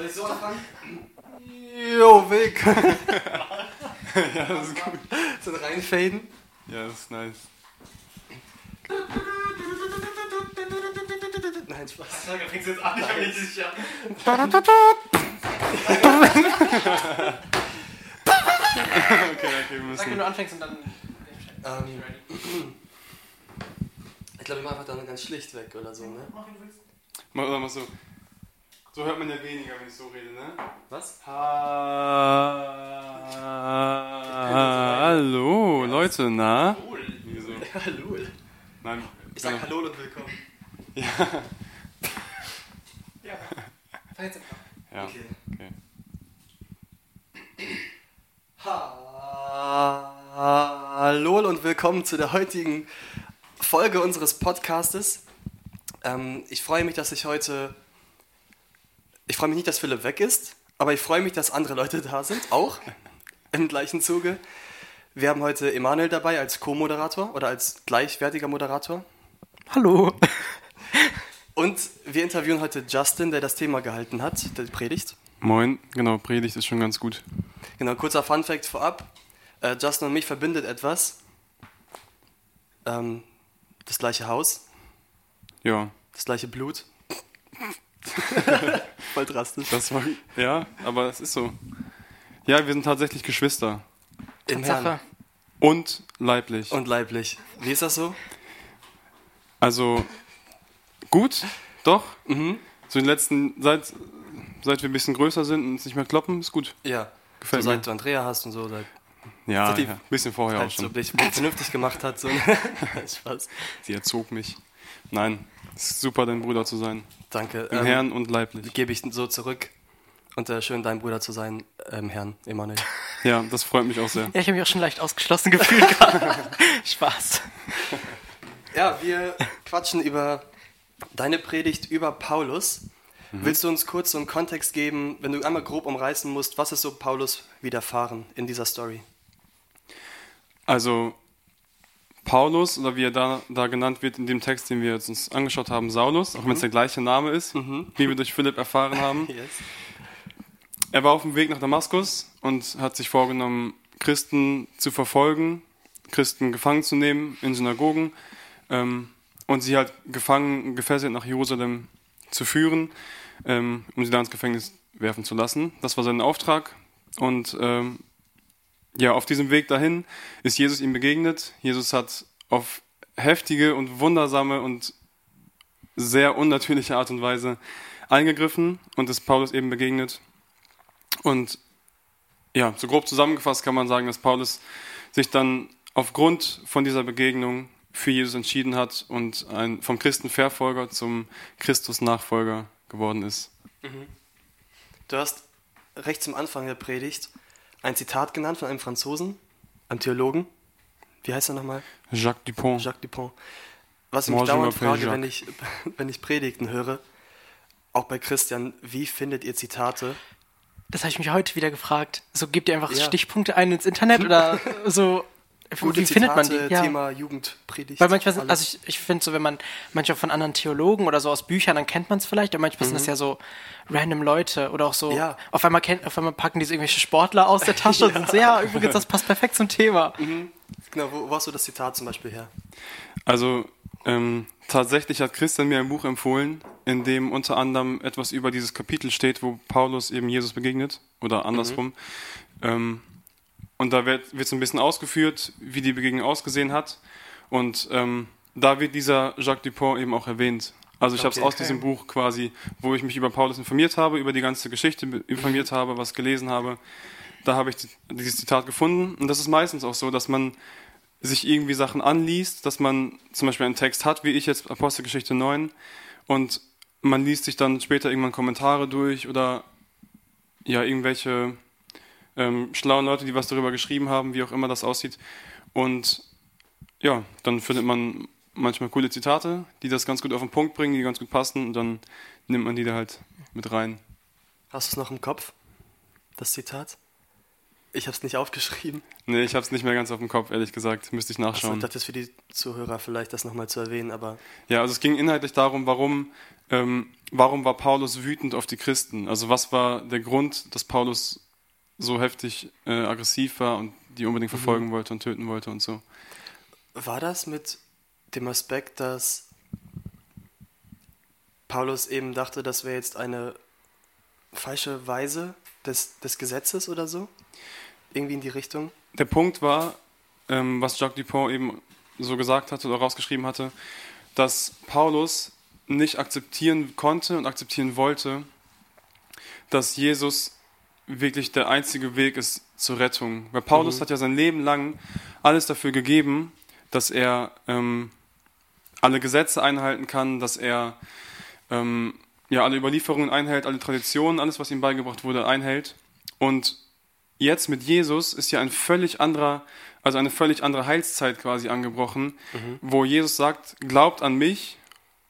Soll ich so anfangen? Jo, Weg. ja, das ist gut. So ein reinfaden. Ja, das ist nice. Nein, Spaß. Da fängst du jetzt an, ich bin nicht sicher. Okay, okay, wir Sag, wenn müssen. du anfängst und dann. Ähm, ich glaube, wir machen einfach dann ganz schlicht weg oder so, ne? Mach, wie du willst. Mal, oder mal so. So hört man ja weniger, wenn ich so rede, ne? Was? Ha Hallo, Leute, na? Cool. Wieso? Hallo. Nein. Ich sag. Hallo und willkommen. Ja. Fang jetzt an. Ja, Okay. okay. Hallo und willkommen zu der heutigen Folge unseres Podcastes. Ähm, ich freue mich, dass ich heute. Ich freue mich nicht, dass Philipp weg ist, aber ich freue mich, dass andere Leute da sind, auch im gleichen Zuge. Wir haben heute Emanuel dabei als Co-Moderator oder als gleichwertiger Moderator. Hallo. Und wir interviewen heute Justin, der das Thema gehalten hat, der Predigt. Moin, genau, Predigt ist schon ganz gut. Genau, kurzer Funfact vorab. Äh, Justin und mich verbindet etwas. Ähm, das gleiche Haus, Ja, das gleiche Blut. Voll drastisch. das war. Ja, aber es ist so. Ja, wir sind tatsächlich Geschwister. Im Herrn Sache. Und leiblich. und leiblich. Wie ist das so? Also, gut, doch. Mhm. So in den letzten, seit, seit wir ein bisschen größer sind und uns nicht mehr kloppen, ist gut. Ja. Gefällt so, seit mir. du Andrea hast und so, seit Ja, Seit ja ein bisschen vorher auch halt so schon. dich vernünftig gemacht hat. So. Spaß. Sie erzog mich. Nein, es ist super, dein Bruder zu sein. Danke. Im Ähm, Herrn und leiblich. Gebe ich so zurück. Und äh, schön, dein Bruder zu sein, ähm, Herrn Emanuel. Ja, das freut mich auch sehr. Ja, ich habe mich auch schon leicht ausgeschlossen gefühlt gerade. Spaß. Ja, wir quatschen über deine Predigt über Paulus. Willst du uns kurz so einen Kontext geben, wenn du einmal grob umreißen musst, was ist so Paulus widerfahren in dieser Story? Also, Paulus, oder wie er da, da genannt wird in dem Text, den wir jetzt uns angeschaut haben, Saulus, auch wenn es der gleiche Name ist, wie wir durch Philipp erfahren haben. Yes. Er war auf dem Weg nach Damaskus und hat sich vorgenommen, Christen zu verfolgen, Christen gefangen zu nehmen in Synagogen ähm, und sie halt gefangen, gefesselt nach Jerusalem zu führen, ähm, um sie da ins Gefängnis werfen zu lassen. Das war sein Auftrag. Und ähm, ja, auf diesem Weg dahin ist Jesus ihm begegnet. Jesus hat auf heftige und wundersame und sehr unnatürliche Art und Weise eingegriffen und ist Paulus eben begegnet. Und ja, so grob zusammengefasst kann man sagen, dass Paulus sich dann aufgrund von dieser Begegnung für Jesus entschieden hat und ein, vom Christenverfolger zum Christus-Nachfolger geworden ist. Du hast recht zum Anfang der Predigt ein Zitat genannt von einem Franzosen, einem Theologen. Wie heißt er nochmal? Jacques Dupont. Jacques Dupont. Was ich mich dauernd frage, wenn ich, wenn ich Predigten höre, auch bei Christian, wie findet ihr Zitate? Das habe ich mich heute wieder gefragt. So gebt ihr einfach Ja. Stichpunkte ein ins Internet oder so. Gute wie findet man die? Zitate, Ja. Thema Jugendpredigt. Weil manchmal sind, alles. also ich, ich finde so, wenn man manchmal von anderen Theologen oder so aus Büchern, dann kennt man es vielleicht, aber manchmal sind das ja so random Leute oder auch so, Mhm. Ja. auf einmal kennt, auf einmal packen die so irgendwelche Sportler aus der Tasche und sind so, ja, übrigens, das passt perfekt zum Thema. Genau, wo, wo hast du das Zitat zum Beispiel her? Also ähm, tatsächlich hat Christian mir ein Buch empfohlen, in dem unter anderem etwas über dieses Kapitel steht, wo Paulus eben Jesus begegnet oder andersrum. Ähm, und da wird, wird so ein bisschen ausgeführt, wie die Begegnung ausgesehen hat. Und ähm, da wird dieser Jacques Dupont eben auch erwähnt. Also ich habe es aus diesem Buch quasi, wo ich mich über Paulus informiert habe, über die ganze Geschichte informiert habe, was gelesen habe, da habe ich die- dieses Zitat gefunden. Und das ist meistens auch so, dass man sich irgendwie Sachen anliest, dass man zum Beispiel einen Text hat, wie ich jetzt Apostelgeschichte 9, und man liest sich dann später irgendwann Kommentare durch oder ja, irgendwelche ähm, schlauen Leute, die was darüber geschrieben haben, wie auch immer das aussieht. Und ja, dann findet man manchmal coole Zitate, die das ganz gut auf den Punkt bringen, die ganz gut passen, und dann nimmt man die da halt mit rein. Hast du es noch im Kopf? Das Zitat? Ich habe es nicht aufgeschrieben. Nee, ich habe es nicht mehr ganz auf dem Kopf, ehrlich gesagt. Müsste ich Also, nachschauen. das ist für die Zuhörer vielleicht das nochmal zu erwähnen, aber Ja, also es ging inhaltlich darum, warum, ähm, warum war Paulus wütend auf die Christen? Also was war der Grund, dass Paulus so heftig äh, aggressiv war und die unbedingt verfolgen wollte und töten wollte und so? war das mit dem Aspekt, dass Paulus eben dachte, das wäre jetzt eine falsche Weise des, des Gesetzes oder so? Irgendwie in die Richtung? Der Punkt war, ähm, was Jacques Dupont eben so gesagt hatte oder rausgeschrieben hatte, dass Paulus nicht akzeptieren konnte und akzeptieren wollte, dass Jesus wirklich der einzige Weg ist zur Rettung. Weil Paulus hat ja sein Leben lang alles dafür gegeben, dass er ähm, alle Gesetze einhalten kann, dass er ähm, ja, alle Überlieferungen einhält, alle Traditionen, alles, was ihm beigebracht wurde, einhält. Und jetzt mit Jesus ist ja ein völlig anderer, also eine völlig andere Heilszeit quasi angebrochen, wo Jesus sagt, glaubt an mich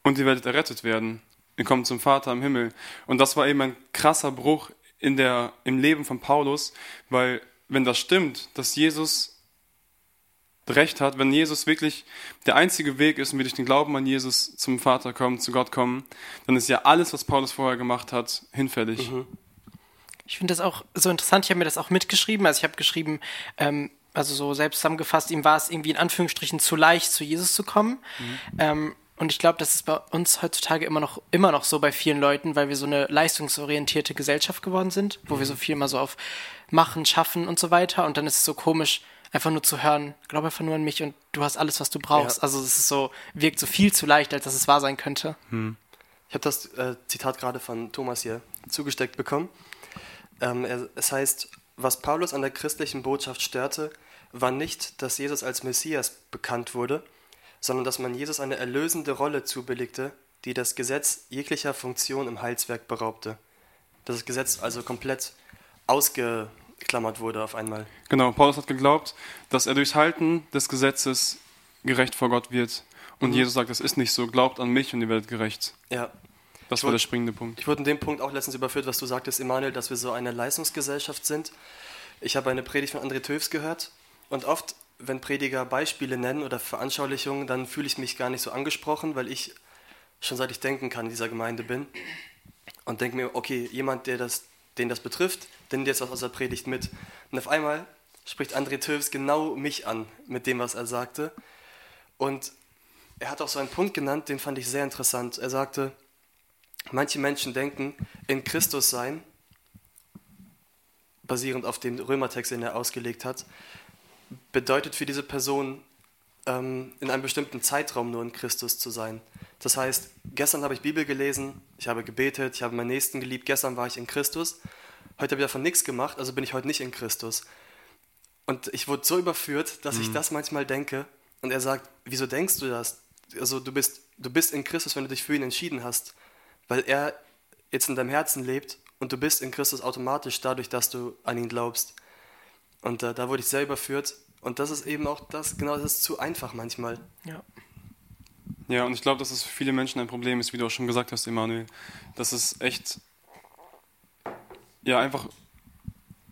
und ihr werdet errettet werden. Ihr kommt zum Vater im Himmel. Und das war eben ein krasser Bruch in der, im Leben von Paulus, weil wenn das stimmt, dass Jesus Recht hat, wenn Jesus wirklich der einzige Weg ist und wir durch den Glauben an Jesus zum Vater kommen, zu Gott kommen, dann ist ja alles, was Paulus vorher gemacht hat, hinfällig. Ich finde das auch so interessant. Ich habe mir das auch mitgeschrieben. Also ich habe geschrieben, ähm, also so selbst zusammengefasst, ihm war es irgendwie in Anführungsstrichen zu leicht, zu Jesus zu kommen. Ähm, und ich glaube, das ist bei uns heutzutage immer noch, immer noch so bei vielen Leuten, weil wir so eine leistungsorientierte Gesellschaft geworden sind, wo wir so viel mal so auf Machen, Schaffen und so weiter. Und dann ist es so komisch, einfach nur zu hören, glaub einfach nur an mich und du hast alles, was du brauchst. Ja. Also es ist so, wirkt so viel zu leicht, als dass es wahr sein könnte. Ich habe das äh, Zitat gerade von Thomas hier zugesteckt bekommen. Ähm, er, es heißt, was Paulus an der christlichen Botschaft störte, war nicht, dass Jesus als Messias bekannt wurde, sondern dass man Jesus eine erlösende Rolle zubilligte, die das Gesetz jeglicher Funktion im Heilswerk beraubte. Dass das Gesetz also komplett ausgeklammert wurde auf einmal. Genau, Paulus hat geglaubt, dass er durchs Halten des Gesetzes gerecht vor Gott wird. Und Jesus sagt, das ist nicht so, glaubt an mich und ihr werdet gerecht. Ja, Das Ich war der wollt- springende Punkt. Ich wurde in dem Punkt auch letztens überführt, was du sagtest, Emanuel, dass wir so eine Leistungsgesellschaft sind. Ich habe eine Predigt von André Töfs gehört und oft, wenn Prediger Beispiele nennen oder Veranschaulichungen, dann fühle ich mich gar nicht so angesprochen, weil ich schon seit ich denken kann in dieser Gemeinde bin und denke mir, okay, jemand, der das, den das betrifft, nimmt jetzt was aus der Predigt mit. Und auf einmal spricht André Töfs genau mich an mit dem, was er sagte. Und er hat auch so einen Punkt genannt, den fand ich sehr interessant. Er sagte, Manche Menschen denken, in Christus sein, basierend auf dem Römertext, den er ausgelegt hat, bedeutet für diese Person, ähm, in einem bestimmten Zeitraum nur in Christus zu sein. Das heißt, gestern habe ich Bibel gelesen, ich habe gebetet, ich habe meinen Nächsten geliebt, gestern war ich in Christus, heute habe ich davon nichts gemacht, also bin ich heute nicht in Christus. Und ich wurde so überführt, dass ich das manchmal denke. Und er sagt, wieso denkst du das? Also du bist, du bist in Christus, wenn du dich für ihn entschieden hast, weil er jetzt in deinem Herzen lebt und du bist in Christus automatisch dadurch, dass du an ihn glaubst. Und äh, da wurde ich sehr überführt. Und das ist eben auch das, genau das ist zu einfach manchmal. Ja. Ja, und ich glaube, dass es für viele Menschen ein Problem ist, wie du auch schon gesagt hast, Emanuel. Dass es echt, ja, einfach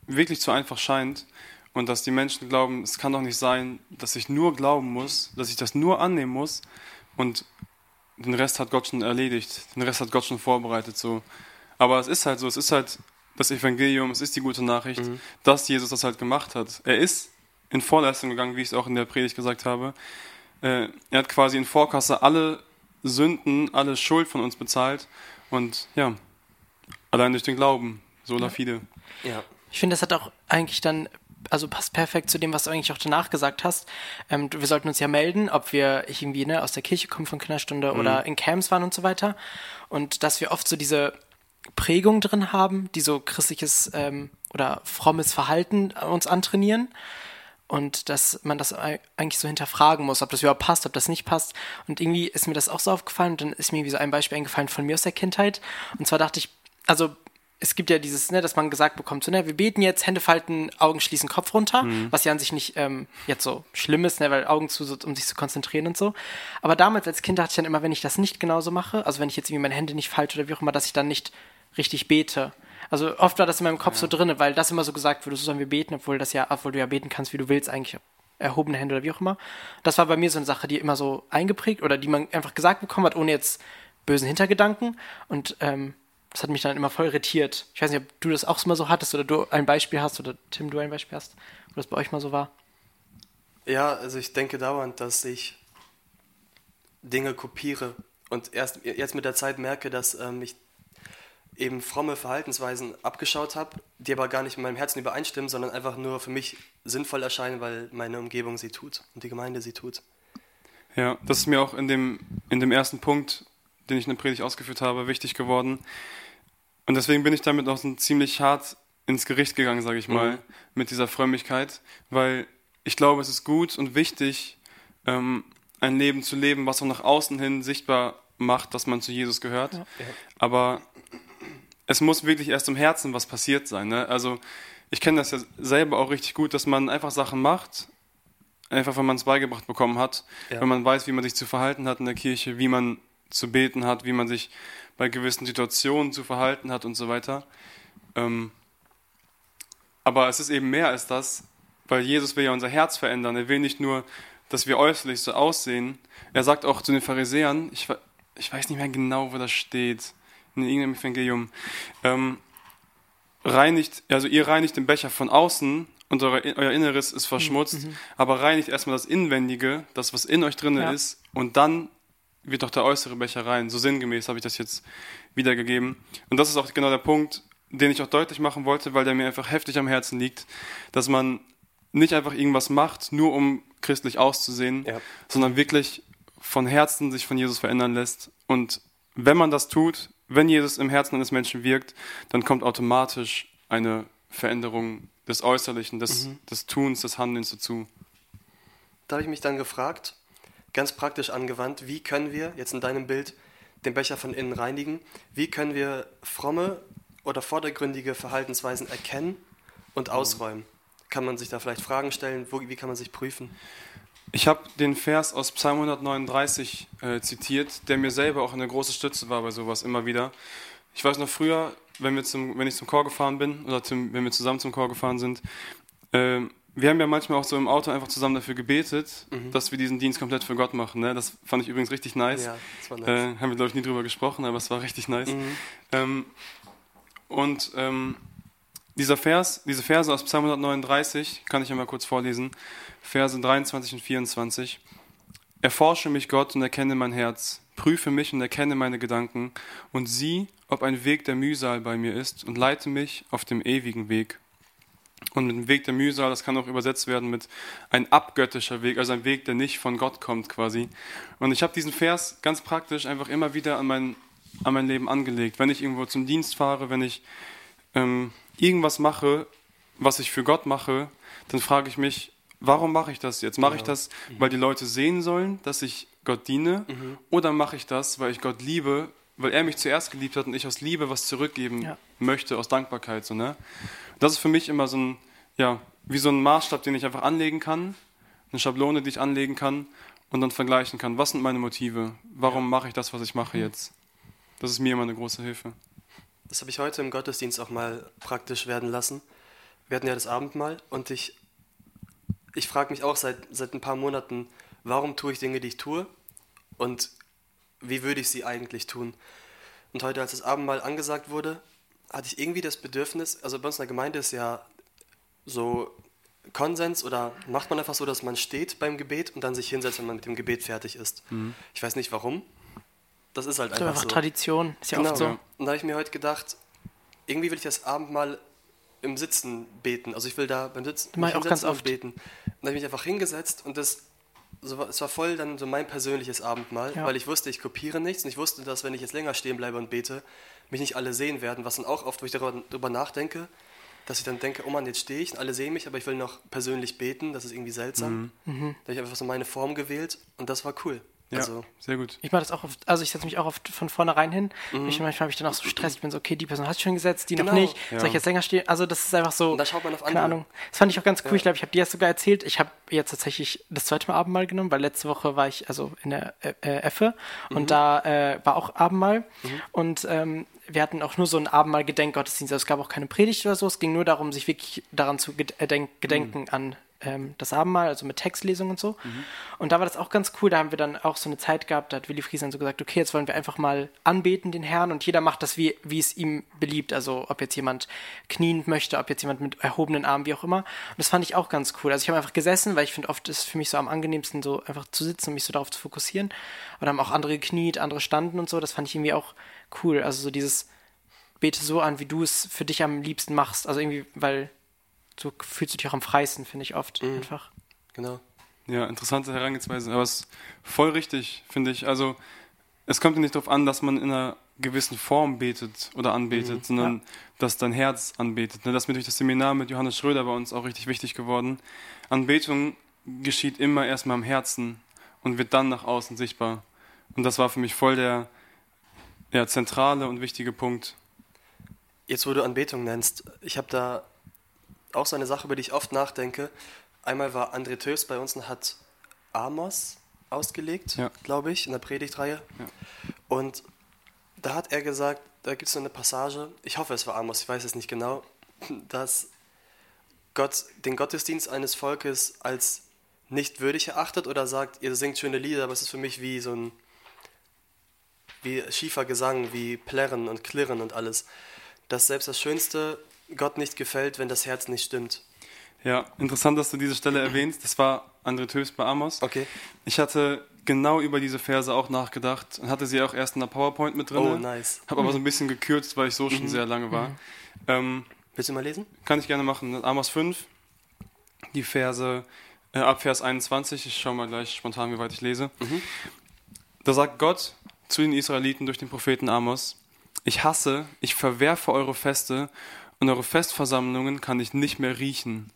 wirklich zu einfach scheint. Und dass die Menschen glauben, es kann doch nicht sein, dass ich nur glauben muss, dass ich das nur annehmen muss und den Rest hat Gott schon erledigt, den Rest hat Gott schon vorbereitet. So. Aber es ist halt so, es ist halt das Evangelium, es ist die gute Nachricht, dass Jesus das halt gemacht hat. Er ist in Vorleistung gegangen, wie ich es auch in der Predigt gesagt habe. Äh, er hat quasi in Vorkasse alle Sünden, alle Schuld von uns bezahlt. Und ja, allein durch den Glauben, sola fide. Ja. Ich finde, das hat auch eigentlich dann, also passt perfekt zu dem, was du eigentlich auch danach gesagt hast. Ähm, wir sollten uns ja melden, ob wir irgendwie ne, aus der Kirche kommen von Kinderstunde oder in Camps waren und so weiter. Und dass wir oft so diese Prägung drin haben, die so christliches ähm, oder frommes Verhalten uns antrainieren. Und dass man das ei- eigentlich so hinterfragen muss, ob das überhaupt passt, ob das nicht passt. Und irgendwie ist mir das auch so aufgefallen. Und dann ist mir irgendwie so ein Beispiel eingefallen von mir aus der Kindheit. Und zwar dachte ich, also es gibt ja dieses, ne, dass man gesagt bekommt, so, ne, wir beten jetzt, Hände falten, Augen schließen, Kopf runter, was ja an sich nicht ähm, jetzt so schlimm ist, ne, weil Augen zu, um sich zu konzentrieren und so. Aber damals als Kind dachte ich dann immer, wenn ich das nicht genauso mache, also wenn ich jetzt irgendwie meine Hände nicht falte oder wie auch immer, dass ich dann nicht richtig bete. Also oft war das in meinem Kopf so drin, weil das immer so gesagt wurde, so sollen wir beten, obwohl das ja, obwohl du ja beten kannst, wie du willst, eigentlich erhobene Hände oder wie auch immer. Das war bei mir so eine Sache, die immer so eingeprägt oder die man einfach gesagt bekommen hat, ohne jetzt bösen Hintergedanken. Und ähm, das hat mich dann immer voll irritiert. Ich weiß nicht, ob du das auch mal so hattest oder du ein Beispiel hast oder Tim, du ein Beispiel hast, wo das bei euch mal so war. Ja, also ich denke dauernd, dass ich Dinge kopiere und erst jetzt mit der Zeit merke, dass ähm, ich eben fromme Verhaltensweisen abgeschaut habe, die aber gar nicht mit meinem Herzen übereinstimmen, sondern einfach nur für mich sinnvoll erscheinen, weil meine Umgebung sie tut und die Gemeinde sie tut. Ja, das ist mir auch in dem, in dem ersten Punkt, den ich in der Predigt ausgeführt habe, wichtig geworden. Und deswegen bin ich damit auch so ziemlich hart ins Gericht gegangen, sage ich mal, mhm. mit dieser Frömmigkeit, weil ich glaube, es ist gut und wichtig, ähm, ein Leben zu leben, was auch nach außen hin sichtbar macht, dass man zu Jesus gehört. Ja. Aber es muss wirklich erst im Herzen was passiert sein. Ne? Also ich kenne das ja selber auch richtig gut, dass man einfach Sachen macht, einfach weil man es beigebracht bekommen hat, ja. wenn man weiß, wie man sich zu verhalten hat in der Kirche, wie man zu beten hat, wie man sich bei gewissen Situationen zu verhalten hat und so weiter. Ähm, aber es ist eben mehr als das, weil Jesus will ja unser Herz verändern. Er will nicht nur, dass wir äußerlich so aussehen. Er sagt auch zu den Pharisäern, ich, ich weiß nicht mehr genau, wo das steht, in irgendeinem Evangelium, ähm, reinigt, also ihr reinigt den Becher von außen und euer, euer Inneres ist verschmutzt, mhm. aber reinigt erstmal das Inwendige, das, was in euch drin ja. ist, und dann wird auch der äußere Becher rein. So sinngemäß habe ich das jetzt wiedergegeben. Und das ist auch genau der Punkt, den ich auch deutlich machen wollte, weil der mir einfach heftig am Herzen liegt, dass man nicht einfach irgendwas macht, nur um christlich auszusehen, ja. sondern wirklich von Herzen sich von Jesus verändern lässt. Und wenn man das tut, wenn Jesus im Herzen eines Menschen wirkt, dann kommt automatisch eine Veränderung des Äußerlichen, des, mhm. des Tuns, des Handelns dazu. Da habe ich mich dann gefragt, ganz praktisch angewandt, wie können wir jetzt in deinem Bild den Becher von innen reinigen? Wie können wir fromme oder vordergründige Verhaltensweisen erkennen und ausräumen? Kann man sich da vielleicht Fragen stellen? Wo, wie kann man sich prüfen? Ich habe den Vers aus Psalm 139 äh, zitiert, der mir selber auch eine große Stütze war bei sowas immer wieder. Ich weiß noch früher, wenn, wir zum, wenn ich zum Chor gefahren bin oder zum, wenn wir zusammen zum Chor gefahren sind, äh, wir haben ja manchmal auch so im Auto einfach zusammen dafür gebetet, mhm. dass wir diesen Dienst komplett für Gott machen. Ne? Das fand ich übrigens richtig nice. Ja, das war nice. Äh, haben wir, glaube ich, nie drüber gesprochen, aber es war richtig nice. Mhm. Ähm, und ähm, dieser Vers, diese Verse aus Psalm 139, kann ich ja mal kurz vorlesen, Verse 23 und 24. Erforsche mich, Gott, und erkenne mein Herz. Prüfe mich und erkenne meine Gedanken und sieh, ob ein Weg der Mühsal bei mir ist und leite mich auf dem ewigen Weg. Und mit dem Weg der Mühsal, das kann auch übersetzt werden mit ein abgöttischer Weg, also ein Weg, der nicht von Gott kommt quasi. Und ich habe diesen Vers ganz praktisch einfach immer wieder an mein, an mein Leben angelegt. Wenn ich irgendwo zum Dienst fahre, wenn ich ähm, irgendwas mache, was ich für Gott mache, dann frage ich mich, warum mache ich das jetzt? Mache ich das, weil die Leute sehen sollen, dass ich Gott diene? Mhm. Oder mache ich das, weil ich Gott liebe, weil er mich zuerst geliebt hat und ich aus Liebe was zurückgeben ja. möchte, aus Dankbarkeit? So, ne? Das ist für mich immer so ein, ja, wie so ein Maßstab, den ich einfach anlegen kann, eine Schablone, die ich anlegen kann und dann vergleichen kann. Was sind meine Motive? Warum ja. mache ich das, was ich mache mhm. jetzt? Das ist mir immer eine große Hilfe. Das habe ich heute im Gottesdienst auch mal praktisch werden lassen. Wir hatten ja das Abendmahl und ich, ich frage mich auch seit, seit ein paar Monaten, warum tue ich Dinge, die ich tue und wie würde ich sie eigentlich tun. Und heute, als das Abendmahl angesagt wurde, hatte ich irgendwie das Bedürfnis, also bei uns in der Gemeinde ist ja so Konsens oder macht man einfach so, dass man steht beim Gebet und dann sich hinsetzt, wenn man mit dem Gebet fertig ist. Mhm. Ich weiß nicht warum, das ist halt das einfach, einfach so. Tradition, ist ja genau. oft so. Und da habe ich mir heute gedacht, irgendwie will ich das Abendmahl im Sitzen beten. Also ich will da beim Sitzen ich auch ganz oft beten. Und dann habe ich mich einfach hingesetzt und das so, es war voll dann so mein persönliches Abendmahl, ja. weil ich wusste, ich kopiere nichts und ich wusste, dass wenn ich jetzt länger stehen bleibe und bete, mich nicht alle sehen werden, was dann auch oft, wo ich darüber, darüber nachdenke, dass ich dann denke, oh Mann, jetzt stehe ich und alle sehen mich, aber ich will noch persönlich beten, das ist irgendwie seltsam. Mhm. Da habe ich einfach so meine Form gewählt und das war cool. Ja, Also, sehr gut. Ich mache das auch oft, also ich setze mich auch oft von vornherein hin. Mhm. Ich, manchmal habe ich dann auch so Stress, ich bin so, okay, die Person hat schon gesetzt, die Genau. noch nicht. Ja. Soll ich jetzt länger stehen? Also das ist einfach so, Und da schaut man auf keine andere. Ahnung. Das fand ich auch ganz cool. Ich glaube, ich habe dir das sogar erzählt. Ich habe jetzt tatsächlich das zweite Mal Abendmahl genommen, weil letzte Woche war ich also in der äh, äh, Effe und Mhm. da äh, war auch Abendmahl. Und ähm, wir hatten auch nur so einen Abendmahl-Gedenkgottesdienst. Also es gab auch keine Predigt oder so. Es ging nur darum, sich wirklich daran zu äh, denk- gedenken Mhm. an ähm, das Abendmahl, also mit Textlesung und so. Und da war das auch ganz cool. Da haben wir dann auch so eine Zeit gehabt, da hat Willi Friesen so gesagt, okay, jetzt wollen wir einfach mal anbeten den Herrn und jeder macht das, wie, wie es ihm beliebt. Also ob jetzt jemand kniend möchte, ob jetzt jemand mit erhobenen Armen, wie auch immer. Und das fand ich auch ganz cool. Also ich habe einfach gesessen, weil ich finde, oft ist es für mich so am angenehmsten, so einfach zu sitzen und mich so darauf zu fokussieren. Und dann haben auch andere gekniet, andere standen und so. Das fand ich irgendwie auch cool. Also so dieses bete so an, wie du es für dich am liebsten machst. Also irgendwie, weil so fühlst du dich auch am freisten, finde ich oft einfach. Genau. Ja, interessante Herangehensweise, aber es ist voll richtig, finde ich. Also, es kommt ja nicht darauf an, dass man in einer gewissen Form betet oder anbetet, sondern dass dein Herz anbetet. Ne, Das ist mir durch das Seminar mit Johannes Schröder bei uns auch richtig wichtig geworden. Anbetung geschieht immer erstmal im Herzen und wird dann nach außen sichtbar. Und das war für mich voll der ja, zentrale und wichtige Punkt. Jetzt, wo du Anbetung nennst, ich habe da auch so eine Sache, über die ich oft nachdenke. Einmal war André Töfs bei uns und hat Amos ausgelegt, Ja. glaube ich, in der Predigtreihe. Ja. Und da hat er gesagt, da gibt es so eine Passage, ich hoffe, es war Amos, ich weiß es nicht genau, dass Gott den Gottesdienst eines Volkes als nicht würdig erachtet oder sagt, ihr singt schöne Lieder, aber es ist für mich wie so ein wie schiefer Gesang, wie Plärren und Klirren und alles. Dass selbst das Schönste Gott nicht gefällt, wenn das Herz nicht stimmt. Ja, interessant, dass du diese Stelle erwähnst. Das war André Töfs bei Amos. Okay. Ich hatte genau über diese Verse auch nachgedacht und hatte sie auch erst in der PowerPoint mit drin. Oh, nice. Habe aber so ein bisschen gekürzt, weil ich so schon sehr lange war. Ähm, Willst du mal lesen? kann ich gerne machen. Amos 5, die Verse äh, ab Vers 21. Ich schaue mal gleich spontan, wie weit ich lese. Da sagt Gott zu den Israeliten durch den Propheten Amos: Ich hasse, ich verwerfe eure Feste und eure Festversammlungen kann ich nicht mehr riechen.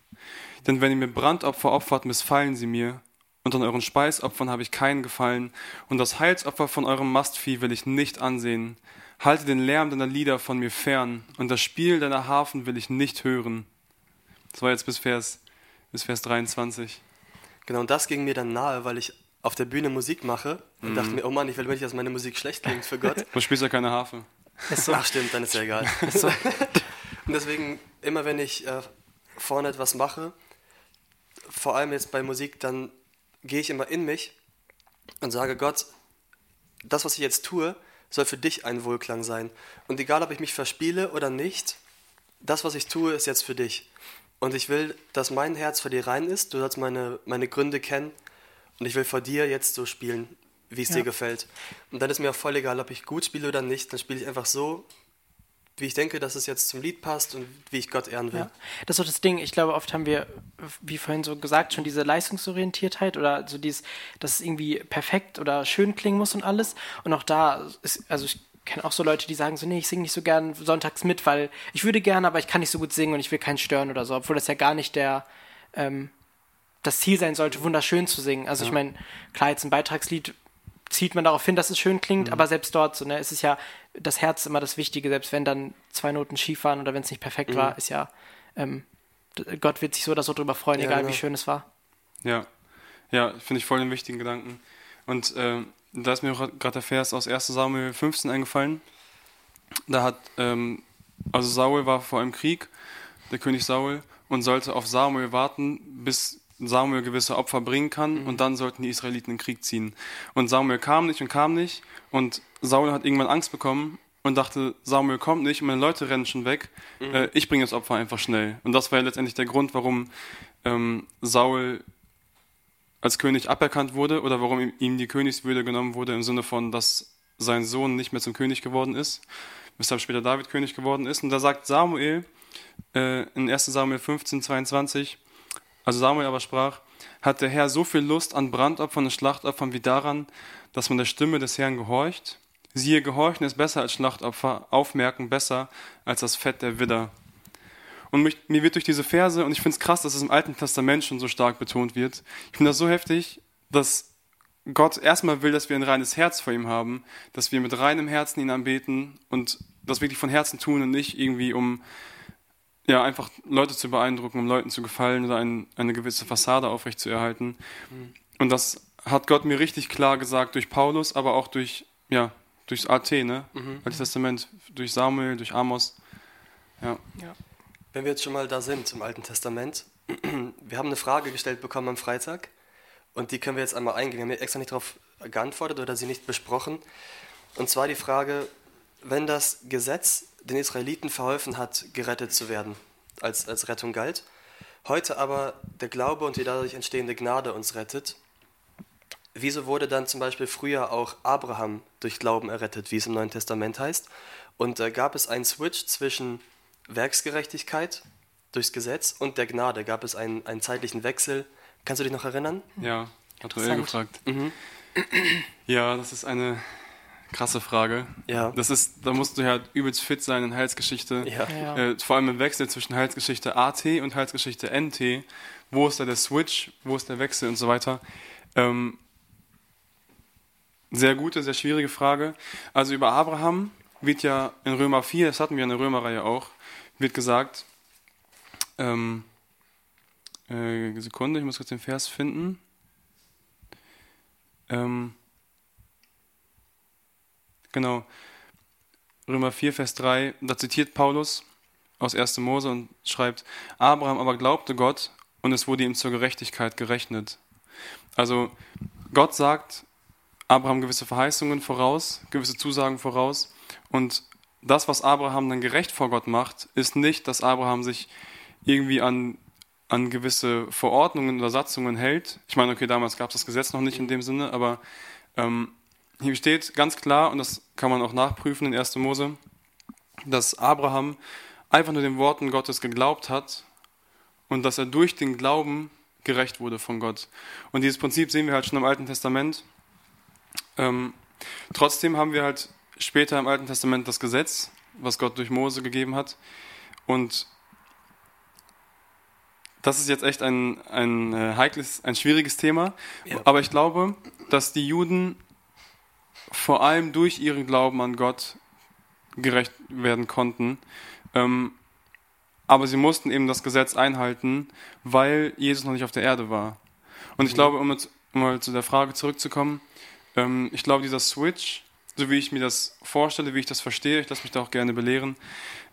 Denn wenn ihr mir Brandopfer opfert, missfallen sie mir. Und an euren Speisopfern habe ich keinen Gefallen. Und das Heilsopfer von eurem Mastvieh will ich nicht ansehen. Halte den Lärm deiner Lieder von mir fern. Und das Spiel deiner Harfen will ich nicht hören. Das war jetzt bis Vers, bis Vers 23. Genau, und das ging mir dann nahe, weil ich auf der Bühne Musik mache und dachte mir, oh Mann, ich will nicht, dass meine Musik schlecht klingt für Gott. Du spielst ja keine Harfe. Ach stimmt, dann ist ja egal. und deswegen, immer wenn ich äh, vorne etwas mache, vor allem jetzt bei Musik, dann gehe ich immer in mich und sage Gott, das, was ich jetzt tue, soll für dich ein Wohlklang sein. Und egal, ob ich mich verspiele oder nicht, das, was ich tue, ist jetzt für dich. Und ich will, dass mein Herz vor dir rein ist. Du sollst meine, meine Gründe kennen. Und ich will vor dir jetzt so spielen, wie es Ja. dir gefällt. Und dann ist mir auch voll egal, ob ich gut spiele oder nicht. Dann spiele ich einfach so, wie ich denke, dass es jetzt zum Lied passt und wie ich Gott ehren will. Ja. Das ist so das Ding. Ich glaube, oft haben wir, wie vorhin so gesagt, schon diese Leistungsorientiertheit oder so dieses, dass es irgendwie perfekt oder schön klingen muss und alles. Und auch da ist, also ich kenne auch so Leute, die sagen so, nee, ich singe nicht so gern sonntags mit, weil ich würde gerne, aber ich kann nicht so gut singen und ich will keinen stören oder so, obwohl das ja gar nicht der, ähm, das Ziel sein sollte, wunderschön zu singen. Also ich meine, klar, jetzt ein Beitragslied zieht man darauf hin, dass es schön klingt, aber selbst dort, so, ne, es ist ja das Herz immer das Wichtige, selbst wenn dann zwei Noten schief waren oder wenn es nicht perfekt war, ist ja, ähm, Gott wird sich so oder so drüber freuen, Ja, egal genau. wie schön es war. Ja, ja, finde ich voll den wichtigen Gedanken. Und ähm, da ist mir gerade der Vers aus 1 Samuel 15 eingefallen. Da hat, ähm, also Saul war vor einem Krieg, der König Saul, und sollte auf Samuel warten, bis Samuel gewisse Opfer bringen kann, und dann sollten die Israeliten in den Krieg ziehen. Und Samuel kam nicht und kam nicht, und Saul hat irgendwann Angst bekommen und dachte, Samuel kommt nicht, und meine Leute rennen schon weg, äh, ich bringe das Opfer einfach schnell. Und das war ja letztendlich der Grund, warum ähm, Saul als König aberkannt wurde oder warum ihm- ihm die Königswürde genommen wurde im Sinne von, dass sein Sohn nicht mehr zum König geworden ist, weshalb später David König geworden ist. Und da sagt Samuel äh, in 1 Samuel 15, 22, also Samuel aber sprach, hat der Herr so viel Lust an Brandopfern und Schlachtopfern wie daran, dass man der Stimme des Herrn gehorcht? Siehe, gehorchen ist besser als Schlachtopfer, aufmerken besser als das Fett der Widder. Und mich, mir wird durch diese Verse, und ich finde es krass, dass es im Alten Testament schon so stark betont wird, ich finde das so heftig, dass Gott erstmal will, dass wir ein reines Herz vor ihm haben, dass wir mit reinem Herzen ihn anbeten und das wirklich von Herzen tun und nicht irgendwie um ja, einfach Leute zu beeindrucken, um Leuten zu gefallen oder ein, eine gewisse Fassade aufrechtzuerhalten. Mhm. Und das hat Gott mir richtig klar gesagt durch Paulus, aber auch durch, ja, durchs AT, ne? Mhm. Altes Testament, durch Samuel, durch Amos. Ja. ja. Wenn wir jetzt schon mal da sind im Alten Testament, wir haben eine Frage gestellt bekommen am Freitag und die können wir jetzt einmal eingehen. Wir haben extra nicht darauf geantwortet oder sie nicht besprochen. Und zwar die Frage, wenn das Gesetz den Israeliten verholfen hat, gerettet zu werden, als, als Rettung galt, heute aber der Glaube und die dadurch entstehende Gnade uns rettet, wieso wurde dann zum Beispiel früher auch Abraham durch Glauben errettet, wie es im Neuen Testament heißt? Und äh, gab es einen Switch zwischen Werksgerechtigkeit durchs Gesetz und der Gnade? Gab es einen, einen zeitlichen Wechsel? Kannst du dich noch erinnern? Ja, hat Joel gefragt. Mhm. Ja, das ist eine krasse Frage. Ja. Das ist, da musst du ja übelst fit sein in Heilsgeschichte. Ja. ja. Äh, vor allem im Wechsel zwischen Heilsgeschichte AT und Heilsgeschichte NT. Wo ist da der Switch? Wo ist der Wechsel und so weiter? Ähm, sehr gute, sehr schwierige Frage. Also über Abraham wird ja in Römer 4, das hatten wir in der Römerreihe auch, wird gesagt, ähm, äh, Sekunde, ich muss kurz den Vers finden. Ähm, genau. Römer 4, Vers 3, da zitiert Paulus aus 1. Mose und schreibt, Abraham aber glaubte Gott und es wurde ihm zur Gerechtigkeit gerechnet. Also Gott sagt Abraham gewisse Verheißungen voraus, gewisse Zusagen voraus und das, was Abraham dann gerecht vor Gott macht, ist nicht, dass Abraham sich irgendwie an an gewisse Verordnungen oder Satzungen hält. Ich meine, okay, damals gab es das Gesetz noch nicht in dem Sinne, aber ähm, hier steht ganz klar, und das kann man auch nachprüfen in 1. Mose, dass Abraham einfach nur den Worten Gottes geglaubt hat und dass er durch den Glauben gerecht wurde von Gott. Und dieses Prinzip sehen wir halt schon im Alten Testament. Ähm, trotzdem haben wir halt später im Alten Testament das Gesetz, was Gott durch Mose gegeben hat. Und das ist jetzt echt ein, ein äh, heikles, ein schwieriges Thema. Ja. Aber ich glaube, dass die Juden vor allem durch ihren Glauben an Gott gerecht werden konnten. Ähm, aber sie mussten eben das Gesetz einhalten, weil Jesus noch nicht auf der Erde war. Und ich mhm. glaube, um, jetzt, mal zu der Frage zurückzukommen, ähm, ich glaube, dieser Switch, so wie ich mir das vorstelle, wie ich das verstehe, ich lasse mich da auch gerne belehren,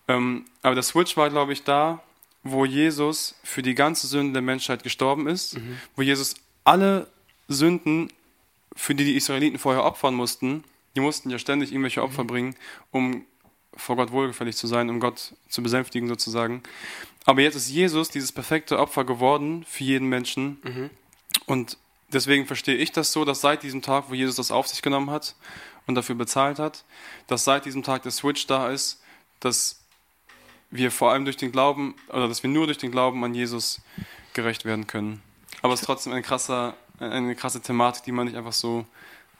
ähm, aber der Switch war, glaube ich, da, wo Jesus für die ganze Sünde der Menschheit gestorben ist, mhm. wo Jesus alle Sünden, für die die Israeliten vorher opfern mussten, die mussten ja ständig irgendwelche Opfer mhm. bringen, um vor Gott wohlgefällig zu sein, um Gott zu besänftigen sozusagen. Aber jetzt ist Jesus dieses perfekte Opfer geworden für jeden Menschen. Mhm. Und deswegen verstehe ich das so, dass seit diesem Tag, wo Jesus das auf sich genommen hat und dafür bezahlt hat, dass seit diesem Tag der Switch da ist, dass wir vor allem durch den Glauben, oder dass wir nur durch den Glauben an Jesus gerecht werden können. Aber es ist trotzdem eine krasse, eine krasse Thematik, die man nicht einfach so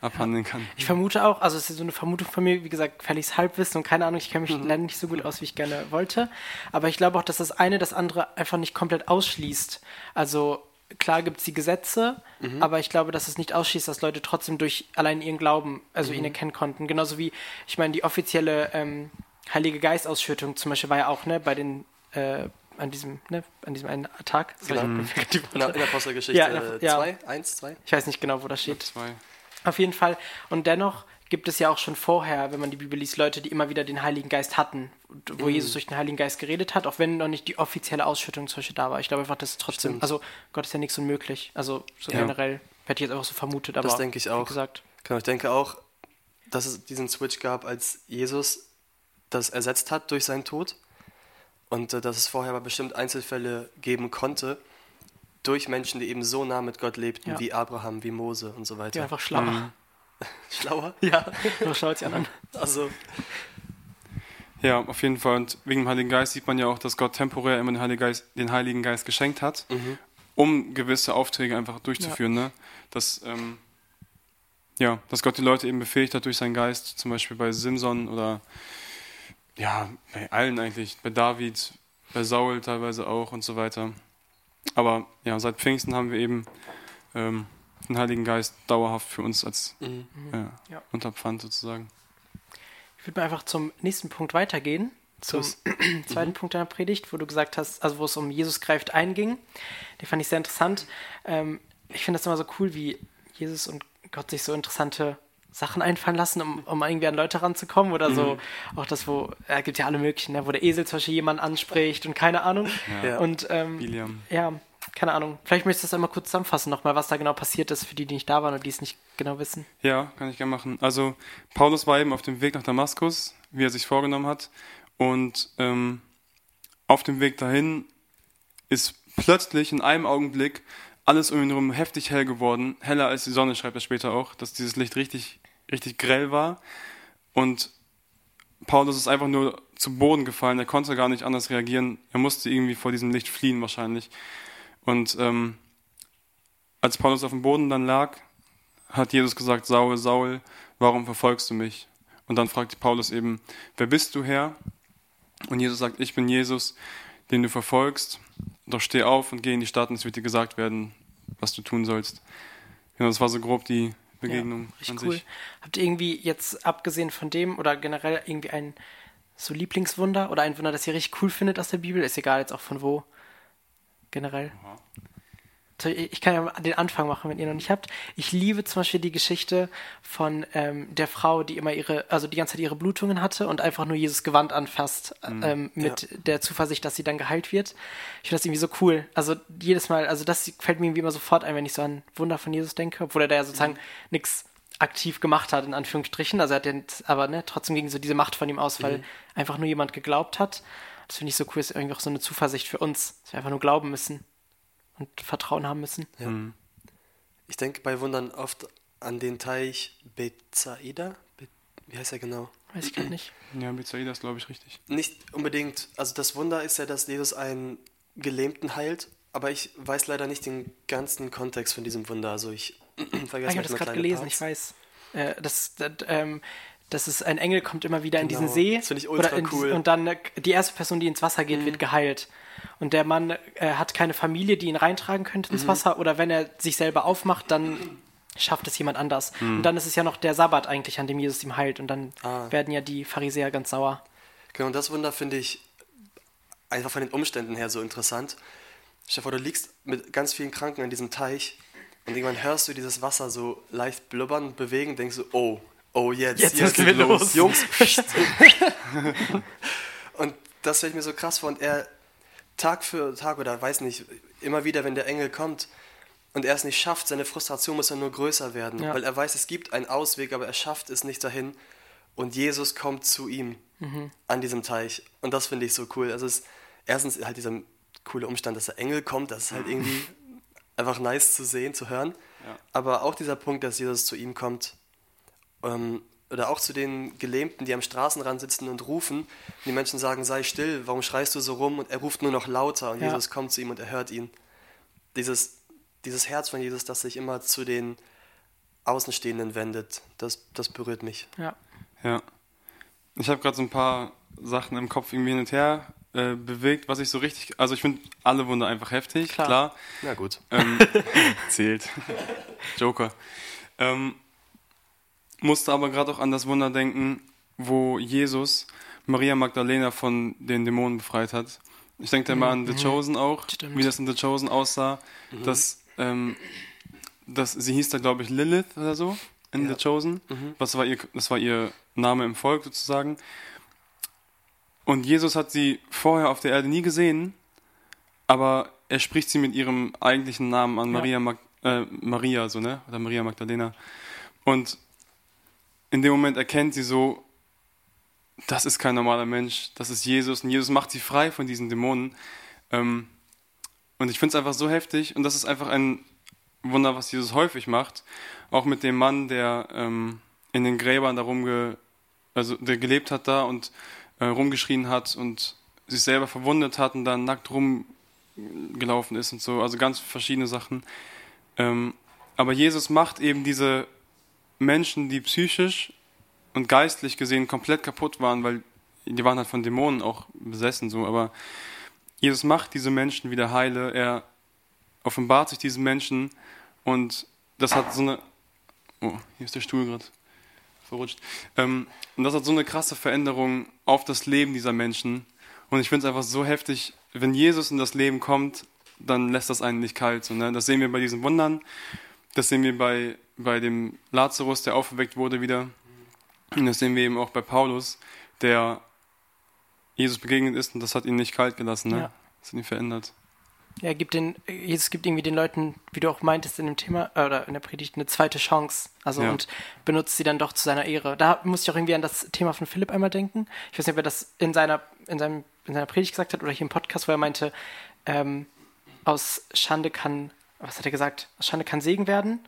abhandeln kann. Ich vermute auch, also es ist so eine Vermutung von mir, wie gesagt, gefährliches Halbwissen und keine Ahnung, ich kenne mich mhm. leider nicht so gut aus, wie ich gerne wollte. Aber ich glaube auch, dass das eine das andere einfach nicht komplett ausschließt. Also klar gibt es die Gesetze, mhm. aber ich glaube, dass es nicht ausschließt, dass Leute trotzdem durch allein ihren Glauben, also mhm. ihn erkennen konnten. Genauso wie, ich meine, die offizielle ähm, Heilige Geistausschüttung zum Beispiel war ja auch ne, bei den äh, an diesem, ne, an diesem einen Tag. Genau. In, der, in Apostelgeschichte 2, ja, ja. 1, 2? Ich weiß nicht genau, wo das steht. Zwei. Auf jeden Fall. Und dennoch gibt es ja auch schon vorher, wenn man die Bibel liest, Leute, die immer wieder den Heiligen Geist hatten, wo mhm. Jesus durch den Heiligen Geist geredet hat, auch wenn noch nicht die offizielle Ausschüttung zum Beispiel da war. Ich glaube einfach, dass trotzdem, Stimmt. also Gott ist ja nichts unmöglich. Also so ja. generell hätte ich jetzt einfach so vermutet, aber das denke ich auch. Gesagt. Genau, ich denke auch, dass es diesen Switch gab, als Jesus das ersetzt hat durch seinen Tod und äh, dass es vorher aber bestimmt Einzelfälle geben konnte durch Menschen, die eben so nah mit Gott lebten, ja. wie Abraham, wie Mose und so weiter. Ja, einfach schlauer. Mhm. schlauer? Ja, so schaut es ja an. Also. Ja, auf jeden Fall. Und wegen dem Heiligen Geist sieht man ja auch, dass Gott temporär immer den Heiligen Geist, den Heiligen Geist geschenkt hat, mhm. um gewisse Aufträge einfach durchzuführen. Ja. Ne? Dass, ähm, ja, dass Gott die Leute eben befähigt hat durch seinen Geist, zum Beispiel bei Simson oder ja, bei allen eigentlich, bei David, bei Saul teilweise auch und so weiter. Aber ja, seit Pfingsten haben wir eben ähm, den Heiligen Geist dauerhaft für uns als Mhm. ja, Ja. Unterpfand sozusagen. Ich würde mal einfach zum nächsten Punkt weitergehen. Zum Los. zweiten Punkt deiner Predigt, wo du gesagt hast, also wo es um Jesus greift einging. Den fand ich sehr interessant. Ähm, ich finde das immer so cool, wie Jesus und Gott sich so interessante Sachen einfallen lassen, um, um irgendwie an Leute ranzukommen. Oder so, auch das, wo, es gibt ja alle möglichen, ne, wo der Esel zum Beispiel jemanden anspricht und keine Ahnung. Ja. Und ähm, Biliam. ja, keine Ahnung. Vielleicht möchtest du das einmal kurz zusammenfassen, nochmal, was da genau passiert ist, für die, die nicht da waren und die es nicht genau wissen. Ja, kann ich gerne machen. Also Paulus war eben auf dem Weg nach Damaskus, wie er sich vorgenommen hat. Und ähm, auf dem Weg dahin ist plötzlich in einem Augenblick alles um ihn herum heftig hell geworden. Heller als die Sonne, schreibt er später auch, dass dieses Licht richtig, richtig grell war. Und Paulus ist einfach nur zu Boden gefallen. Er konnte gar nicht anders reagieren. Er musste irgendwie vor diesem Licht fliehen wahrscheinlich. Und ähm, als Paulus auf dem Boden dann lag, hat Jesus gesagt, Saul, Saul, warum verfolgst du mich? Und dann fragt Paulus eben, wer bist du Herr? Und Jesus sagt, ich bin Jesus, den du verfolgst. Doch steh auf und geh in die Stadt und es wird dir gesagt werden, was du tun sollst. Genau, das war so grob die Begegnung Ja, richtig an cool. sich. Habt ihr irgendwie jetzt abgesehen von dem oder generell irgendwie ein so Lieblingswunder oder ein Wunder, das ihr richtig cool findet aus der Bibel? Ist egal jetzt auch von wo. Generell. So, Ich kann ja den Anfang machen, wenn ihr noch nicht habt. Ich liebe zum Beispiel die Geschichte von ähm, der Frau, die immer ihre, also die ganze Zeit ihre Blutungen hatte und einfach nur Jesus Gewand anfasst, ähm, mit der Zuversicht, dass sie dann geheilt wird. Ich finde das irgendwie so cool. Also jedes Mal, also das fällt mir irgendwie immer sofort ein, wenn ich so an Wunder von Jesus denke, obwohl er da ja sozusagen nichts aktiv gemacht hat, in Anführungsstrichen. Also er hat den, aber ne, trotzdem ging so diese Macht von ihm aus, weil einfach nur jemand geglaubt hat. Das finde ich so cool, ist irgendwie auch so eine Zuversicht für uns, dass wir einfach nur glauben müssen und Vertrauen haben müssen. Ja. Ich denke bei Wundern oft an den Teich Bethsaida. Be wie heißt er genau? Weiß ich gar nicht. Ja, Bethsaida ist, glaube ich, richtig. Nicht unbedingt, also das Wunder ist ja, dass Jesus einen Gelähmten heilt, aber ich weiß leider nicht den ganzen Kontext von diesem Wunder. Also ich Ah, vergesse ich habe das gerade gelesen, Parts. ich weiß. Äh, das, das, ähm, das ist ein Engel kommt immer wieder in Genau. diesen See Das finde ich ultra in, cool. Mhm. und dann äh, die erste Person, die ins Wasser geht, wird geheilt. Und der Mann äh, hat keine Familie, die ihn reintragen könnte Mhm. ins Wasser oder wenn er sich selber aufmacht, dann schafft es jemand anders. Und dann ist es ja noch der Sabbat eigentlich, an dem Jesus ihm heilt und dann Ah. werden ja die Pharisäer ganz sauer. Genau, und das Wunder finde ich einfach von den Umständen her so interessant. Vor, du liegst mit ganz vielen Kranken an diesem Teich und irgendwann hörst du dieses Wasser so leicht blubbern und bewegen und denkst so, oh, oh, jetzt, Jetzt jetzt, geht los. los. Jungs. und das stelle ich mir so krass vor und er Tag für Tag oder weiß nicht, immer wieder, wenn der Engel kommt und er es nicht schafft, seine Frustration muss dann nur größer werden, Ja. weil er weiß, es gibt einen Ausweg, aber er schafft es nicht dahin und Jesus kommt zu ihm an diesem Teich und das finde ich so cool. Also es ist erstens halt dieser coole Umstand, dass der Engel kommt, das ist halt irgendwie einfach nice zu sehen, zu hören, Ja. aber auch dieser Punkt, dass Jesus zu ihm kommt ähm, oder auch zu den Gelähmten, die am Straßenrand sitzen und rufen. Und die Menschen sagen, sei still, warum schreist du so rum? Und er ruft nur noch lauter und Ja. Jesus kommt zu ihm und er hört ihn. Dieses, dieses Herz von Jesus, das sich immer zu den Außenstehenden wendet, das, das berührt mich. Ja. Ja. Ich habe gerade so ein paar Sachen im Kopf irgendwie hin und her äh, bewegt, was ich so richtig. Also ich finde alle Wunder einfach heftig, Klar. klar. Na gut. Ähm, zählt. Joker. Ähm, musste aber gerade auch an das Wunder denken, wo Jesus Maria Magdalena von den Dämonen befreit hat. Ich denke da mal an The Chosen auch, Mhm. Stimmt. wie das in The Chosen aussah. Dass, ähm, dass sie hieß da, glaube ich, Lilith oder so in Ja. The Chosen. Was war ihr, das war ihr Name im Volk sozusagen. Und Jesus hat sie vorher auf der Erde nie gesehen, aber er spricht sie mit ihrem eigentlichen Namen an, Ja. Maria, Mag äh, Maria, so, ne? Oder Maria Magdalena. Und in dem Moment erkennt sie so, das ist kein normaler Mensch, das ist Jesus. Und Jesus macht sie frei von diesen Dämonen. Ähm, und ich finde es einfach so heftig. Und das ist einfach ein Wunder, was Jesus häufig macht. Auch mit dem Mann, der ähm, in den Gräbern da rumge also der gelebt hat da und äh, rumgeschrien hat und sich selber verwundet hat und dann nackt rumgelaufen ist und so. Also ganz verschiedene Sachen. Ähm, aber Jesus macht eben diese Menschen, die psychisch und geistlich gesehen komplett kaputt waren, weil die waren halt von Dämonen auch besessen so, aber Jesus macht diese Menschen wieder heile, er offenbart sich diesen Menschen und das hat so eine. Oh, hier ist der Stuhl gerade verrutscht. Ähm, und das hat so eine krasse Veränderung auf das Leben dieser Menschen. Und ich finde es einfach so heftig, wenn Jesus in das Leben kommt, dann lässt das einen nicht kalt. So, ne? Das sehen wir bei diesen Wundern, das sehen wir bei, bei dem Lazarus, der aufgeweckt wurde wieder. Und das sehen wir eben auch bei Paulus, der Jesus begegnet ist und das hat ihn nicht kalt gelassen. Ne? Ja. Das hat ihn verändert. Ja, gibt den, Jesus gibt irgendwie den Leuten, wie du auch meintest in dem Thema äh, oder in der Predigt, eine zweite Chance. Also Ja. und benutzt sie dann doch zu seiner Ehre. Da muss ich auch irgendwie an das Thema von Philipp einmal denken. Ich weiß nicht, ob er das in seiner, in seinem, in seiner Predigt gesagt hat oder hier im Podcast, wo er meinte, ähm, aus Schande kann, was hat er gesagt? Aus Schande kann Segen werden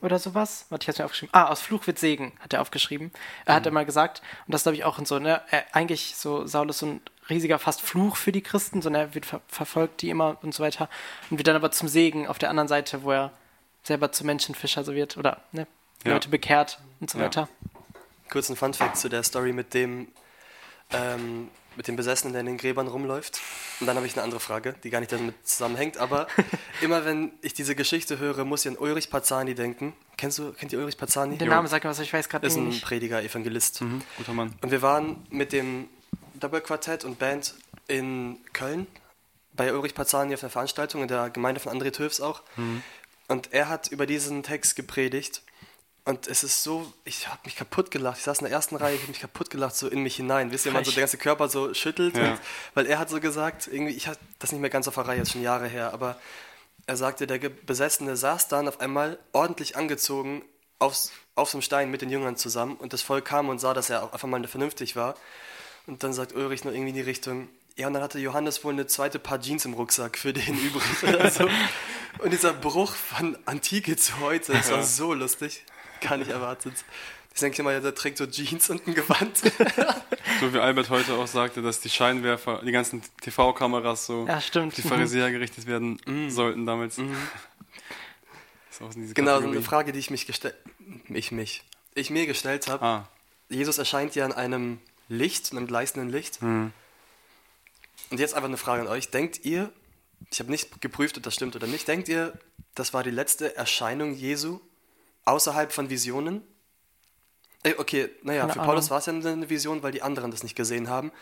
oder sowas. Warte, ich hab's mir aufgeschrieben. Ah, aus Fluch wird Segen, hat er aufgeschrieben. Er hat immer gesagt, und das glaube ich auch in so, ne, er, eigentlich so, Saul ist so ein riesiger fast Fluch für die Christen, sondern er wird ver verfolgt die immer und so weiter und wird dann aber zum Segen auf der anderen Seite, wo er selber zum Menschenfischer so wird oder ne, Ja. Leute bekehrt und so Ja. weiter. Kurz ein Funfact zu der Story mit dem, ähm, mit dem Besessenen, der in den Gräbern rumläuft. Und dann habe ich eine andere Frage, die gar nicht damit zusammenhängt. Aber immer wenn ich diese Geschichte höre, muss ich an Ulrich Pazani denken. Kennst du, kennt ihr Ulrich Pazani? Der Name sagt mir was, ich weiß gerade ist ein nicht. Prediger, Evangelist. Mhm, guter Mann. Und wir waren mit dem Doppelquartett und Band in Köln bei Ulrich Pazani auf einer Veranstaltung in der Gemeinde von André Töfs auch. Und er hat über diesen Text gepredigt. Und es ist so, ich habe mich kaputt gelacht. Ich saß in der ersten Reihe, ich habe mich kaputt gelacht, so in mich hinein. Wisst ihr, man so der ganze Körper so schüttelt. Ja. Und, weil er hat so gesagt, irgendwie, ich hatte das nicht mehr ganz auf der Reihe, ist schon Jahre her, aber er sagte, der Besessene saß dann auf einmal ordentlich angezogen aufs, auf so einem Stein mit den Jüngern zusammen und das Volk kam und sah, dass er auf einmal vernünftig war. Und dann sagt Ulrich nur irgendwie in die Richtung, ja, und dann hatte Johannes wohl eine zweite Paar Jeans im Rucksack für den übrig oder so. Und dieser Bruch von Antike zu heute, das war so lustig. Gar nicht erwartet. Ich denke immer, der trägt so Jeans und ein Gewand. So wie Albert heute auch sagte, dass die Scheinwerfer, die ganzen TV-Kameras so Ja, die Pharisäer gerichtet werden sollten damals. Mhm. Ist auch in diese genau, so eine Frage, die ich mich gestellt, ich mich, ich mir gestellt habe. Ah, Jesus erscheint ja in einem Licht, in einem gleißenden Licht. hm. Und jetzt einfach eine Frage an euch. Denkt ihr, ich habe nicht geprüft, ob das stimmt oder nicht, denkt ihr, das war die letzte Erscheinung Jesu außerhalb von Visionen? Äh, okay, naja, Keine für Ahnung. Paulus war es ja eine Vision, weil die anderen das nicht gesehen haben.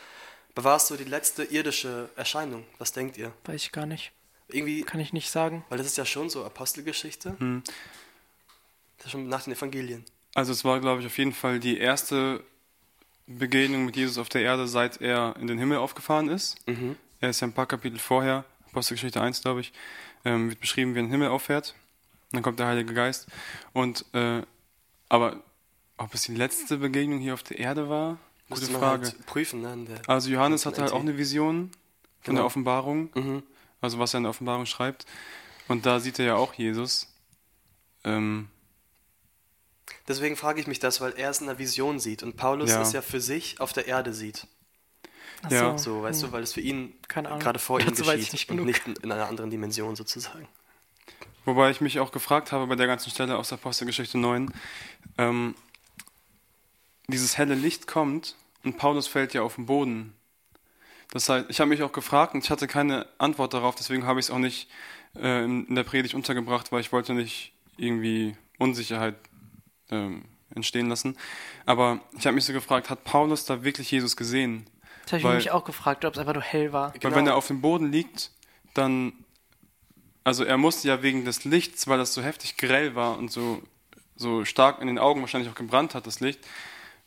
Aber war es so die letzte irdische Erscheinung? Was denkt ihr? Weiß ich gar nicht. Irgendwie, Kann ich nicht sagen. weil das ist ja schon so Apostelgeschichte. Hm. Das ist schon nach den Evangelien. Also es war, glaube ich, auf jeden Fall die erste Begegnung mit Jesus auf der Erde, seit er in den Himmel aufgefahren ist. Mhm. Er ist ja ein paar Kapitel vorher, Apostelgeschichte 1, glaube ich, ähm, wird beschrieben, wie er in den Himmel auffährt. Dann kommt der Heilige Geist. Und, äh, aber ob es die letzte Begegnung hier auf der Erde war? Gute Frage. Halt prüfen, ne? Also Johannes hatte halt auch eine Vision von Genau. der Offenbarung, Mhm. also was er in der Offenbarung schreibt. Und da sieht er ja auch Jesus. Ähm, Deswegen frage ich mich das, weil er es in der Vision sieht und Paulus Ja. es ja für sich auf der Erde sieht. Ach Ja. So, weißt Hm. du, weil es für ihn gerade vor ihm Dazu weiß ich geschieht nicht und genug. nicht in einer anderen Dimension sozusagen. Wobei ich mich auch gefragt habe bei der ganzen Stelle aus Apostelgeschichte 9, ähm, dieses helle Licht kommt und Paulus fällt ja auf den Boden. Das heißt, ich habe mich auch gefragt und ich hatte keine Antwort darauf, deswegen habe ich es auch nicht äh, in, der Predigt untergebracht, weil ich wollte nicht irgendwie Unsicherheit ähm, entstehen lassen. Aber ich habe mich so gefragt, hat Paulus da wirklich Jesus gesehen? Das habe ich Weil- mich auch gefragt, ob es einfach nur hell war. Genau. Weil wenn er auf dem Boden liegt, dann, also er musste ja wegen des Lichts, weil das so heftig grell war und so, so stark in den Augen wahrscheinlich auch gebrannt hat, das Licht,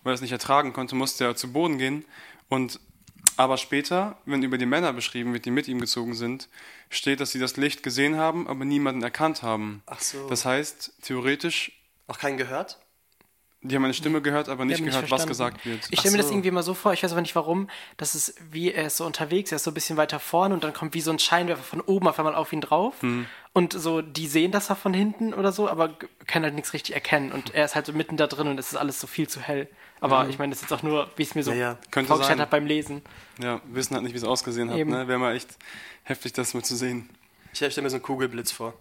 weil er es nicht ertragen konnte, musste er zu Boden gehen. Und aber später, wenn über die Männer beschrieben wird, die mit ihm gezogen sind, steht, dass sie das Licht gesehen haben, aber niemanden erkannt haben. Ach so. Das heißt, theoretisch, Auch keinen gehört? Die haben eine Stimme gehört, aber nicht haben nicht gehört, was gesagt wird. Ich stelle mir Ach das so. irgendwie immer so vor, ich weiß aber nicht warum, dass es wie er ist so unterwegs, er ist so ein bisschen weiter vorne und dann kommt wie so ein Scheinwerfer von oben auf einmal auf ihn drauf Hm. und so, die sehen das von hinten oder so, aber können halt nichts richtig erkennen und er ist halt so mitten da drin und es ist alles so viel zu hell. Aber ich meine, das ist jetzt auch nur, wie es mir so Ja, ja. Vorgestellt habe beim Lesen. Ja, wissen halt nicht, wie es ausgesehen hat. Eben. Ne? Wäre mal echt heftig, das mal zu sehen. Ich stelle mir so einen Kugelblitz vor.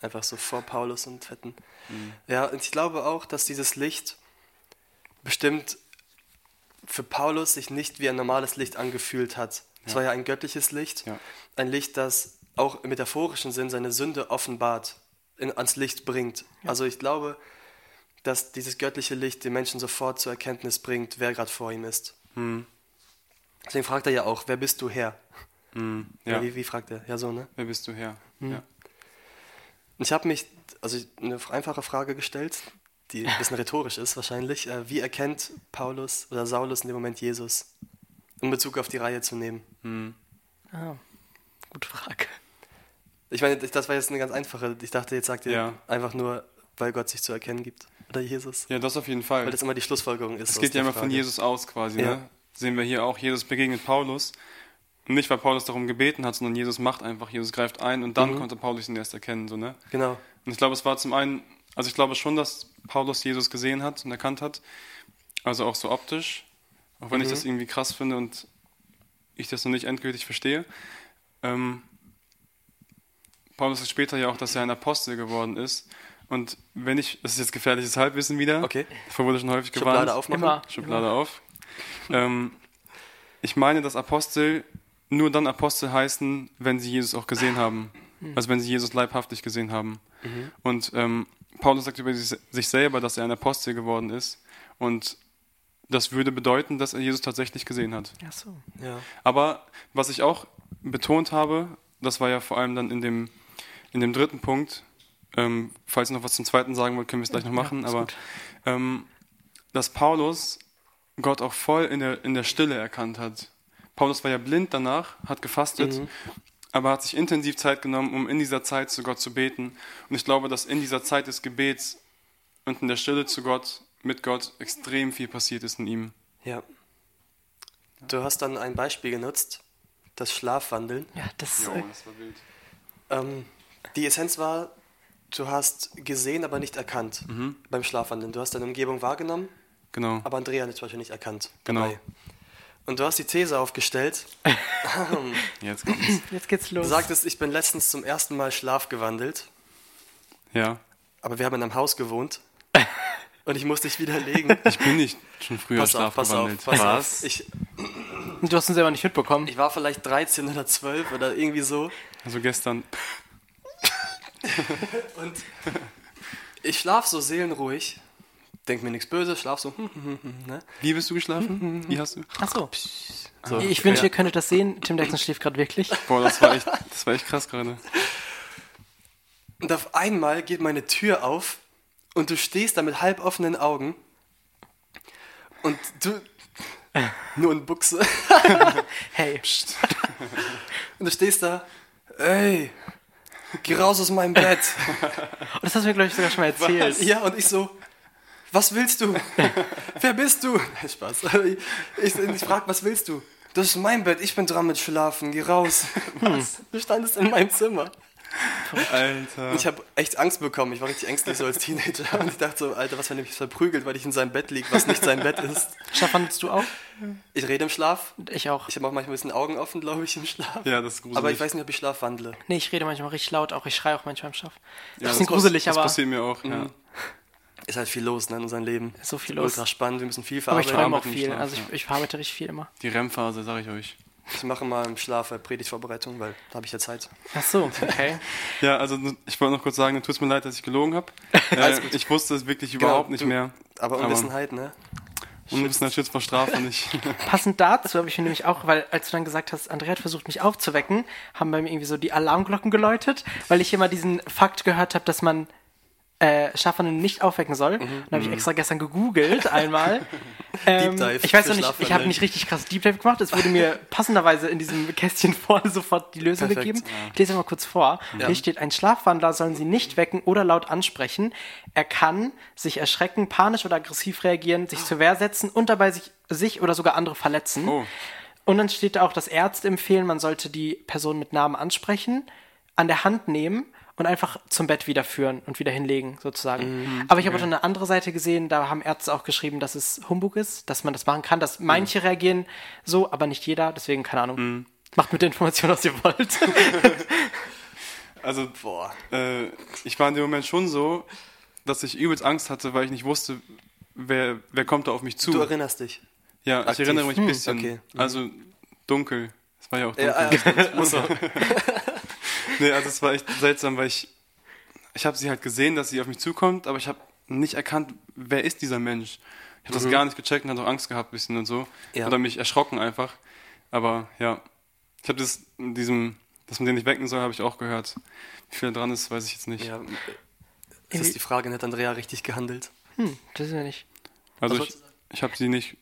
Einfach so vor Paulus und Fetten. Mhm. Ja, und ich glaube auch, dass dieses Licht bestimmt für Paulus sich nicht wie ein normales Licht angefühlt hat. Es war ja ein göttliches Licht. Ja. Ein Licht, das auch im metaphorischen Sinn seine Sünde offenbart. in, ans Licht bringt. Also ich glaube, dass dieses göttliche Licht den Menschen sofort zur Erkenntnis bringt, wer gerade vor ihm ist. Deswegen fragt er ja auch, wer bist du Herr? Hm, Ja. ja. wie, wie fragt er? Ja, so, ne? Wer bist du her? Hm. Ja. Ich habe mich, also eine einfache Frage gestellt, die ein bisschen rhetorisch ist wahrscheinlich. Äh, Wie erkennt Paulus oder Saulus in dem Moment Jesus? In Bezug auf die Reihe zu nehmen. Ah, gute Frage. Ich meine, das war jetzt eine ganz einfache. Ich dachte, jetzt sagt ihr Ja. einfach nur, weil Gott sich zu erkennen gibt. Oder Jesus. ja, das auf jeden Fall. Weil das immer die Schlussfolgerung ist. Es geht ja immer von Frage. Jesus aus quasi. Ja. Ne? Sehen wir hier auch, Jesus begegnet Paulus. Und nicht, weil Paulus darum gebeten hat, sondern Jesus macht einfach, Jesus greift ein und dann konnte Paulus ihn erst erkennen. So, ne? Genau. Und ich glaube, es war zum einen, also ich glaube schon, dass Paulus Jesus gesehen hat und erkannt hat. Also auch so optisch. Auch wenn ich das irgendwie krass finde und ich das noch nicht endgültig verstehe. Ähm, Paulus ist später ja auch, dass er ein Apostel geworden ist. Und wenn ich, das ist jetzt gefährliches Halbwissen wieder. Okay. Davor wurde schon häufig gewarnt. Schublade aufmachen. Immer. Schublade auf. Ähm, ich meine, dass Apostel nur dann Apostel heißen, wenn sie Jesus auch gesehen haben. Also wenn sie Jesus leibhaftig gesehen haben. Und ähm, Paulus sagt über sich selber, dass er ein Apostel geworden ist. Und das würde bedeuten, dass er Jesus tatsächlich gesehen hat. Ach so. Ja. Aber was ich auch betont habe, das war ja vor allem dann in dem, in dem dritten Punkt, ähm, falls ihr noch was zum zweiten sagen wollt, können wir es gleich noch machen, ist aber ähm, dass Paulus Gott auch voll in der, in der Stille erkannt hat. Paulus war ja blind danach, hat gefastet, aber hat sich intensiv Zeit genommen, um in dieser Zeit zu Gott zu beten. Und ich glaube, dass in dieser Zeit des Gebets und in der Stille zu Gott, mit Gott, extrem viel passiert ist in ihm. ja. Du hast dann ein Beispiel genutzt, das Schlafwandeln. Ja, das Jo, das war wild. Ähm, die Essenz war, du hast gesehen, aber nicht erkannt beim Schlafwandeln. Du hast deine Umgebung wahrgenommen, Genau. aber Andrea hat zum Beispiel nicht erkannt. Genau. Dabei. Und du hast die These aufgestellt. Jetzt kommt's. jetzt geht's Du los. sagtest, ich bin letztens zum ersten Mal schlafgewandelt, Ja. aber wir haben in einem Haus gewohnt. Und ich musste dich widerlegen. Ich bin nicht schon früher Pass auf, pass auf, schlafgewandelt. pass Was? auf. Ich, du hast uns selber nicht mitbekommen. ich war vielleicht 13 oder 12 oder irgendwie so. Also gestern. Und ich schlaf so seelenruhig. Denk mir nichts Böses, schlaf so. hm, hm, hm, ne? Wie bist du geschlafen? Wie hast du? Ach so. so. Ich wünsche, Ja. ihr könntet das sehen. Tim Jackson schläft gerade wirklich. Boah, das war echt, das war echt krass gerade. Und auf einmal geht meine Tür auf und du stehst da mit halb offenen Augen und du nur in Buchse Hey, und du stehst da, ey, geh raus aus meinem Bett. und das hast du mir, glaube ich, sogar schon mal erzählt. Ja, und ich so, was willst du? Wer bist du? Nein, Spaß. Ich, ich, ich frag, was willst du? Das ist mein Bett, ich bin dran mit Schlafen, geh raus. Was? Du standest in meinem Zimmer. Alter. Und ich habe echt Angst bekommen. Ich war richtig ängstlich so als Teenager. Und ich dachte so, Alter, was, wenn er mich verprügelt, weil ich in seinem Bett liege, was nicht sein Bett ist. Schlafandelst du auch? Ich rede im Schlaf. Ich auch. Ich habe auch manchmal ein bisschen Augen offen, glaube ich, im Schlaf. Ja, das ist gruselig. Aber ich weiß nicht, ob ich schlafwandle. Nee, ich rede manchmal richtig laut, auch ich schreie auch manchmal im Schlaf. ja, gruselig, das aber- passiert mir auch, ja. Ist halt viel los ne, in unserem Leben. So viel Ist los. Ultra spannend, wir müssen viel Aber ich verarbeiten. träume auch Verarbeiten viel. Schlaf, Also ich, ich verarbeite richtig viel immer. Die REM-Phase, sag ich euch. Ich mache mal im Schlaf äh, Predigtvorbereitung, weil da habe ich ja Zeit. Ach so, okay. Ja, also ich wollte noch kurz sagen, tut mir leid, dass ich gelogen habe. Äh, ich wusste es wirklich überhaupt nicht du- mehr. Aber Unwissenheit, ne? Unwissenheit schützt vor Strafe nicht. Passend dazu habe ich mir nämlich auch, weil als du dann gesagt hast, Andrea hat versucht, mich aufzuwecken, haben bei mir irgendwie so die Alarmglocken geläutet, weil ich immer diesen Fakt gehört habe, dass man äh, Schlafwandeln nicht aufwecken soll. Und dann habe ich extra gestern gegoogelt einmal. Ähm, Dive ich weiß noch nicht, ich habe nicht richtig krass Deep Dive gemacht. Es wurde mir passenderweise in diesem Kästchen vorne sofort die Lösung Perfekt, gegeben. Ich lese mal kurz vor. Hier steht, ein Schlafwandler sollen Sie nicht wecken oder laut ansprechen. Er kann sich erschrecken, panisch oder aggressiv reagieren, sich zur Wehr setzen und dabei sich, sich oder sogar andere verletzen. Oh. Und dann steht da auch, dass Ärzte empfehlen, man sollte die Person mit Namen ansprechen, an der Hand nehmen und einfach zum Bett wieder führen und wieder hinlegen, sozusagen. Aber ich habe auch eine andere Seite gesehen, da haben Ärzte auch geschrieben, dass es Humbug ist, dass man das machen kann, dass manche reagieren so, aber nicht jeder, deswegen keine Ahnung. Macht mit der Information, was ihr wollt. Also, Boah. äh, ich war in dem Moment schon so, dass ich übelst Angst hatte, weil ich nicht wusste, wer, wer kommt da auf mich zu. Du erinnerst dich. ja, ich aktiv. erinnere mich ein bisschen. okay. Also dunkel. Es war ja auch dunkel. Ja, also, Nee, also es war echt seltsam, weil ich ich habe sie halt gesehen, dass sie auf mich zukommt, aber ich habe nicht erkannt, wer ist dieser Mensch. Ich habe das gar nicht gecheckt und hatte auch Angst gehabt ein bisschen und so. Ja. Oder mich erschrocken einfach. Aber ja, ich habe das in diesem, dass man den nicht wecken soll, habe ich auch gehört. Wie viel dran ist, weiß ich jetzt nicht. Ja, es ist die Frage, hat Andrea richtig gehandelt? Hm, das ist ja nicht. Also Was ich, ich habe sie nicht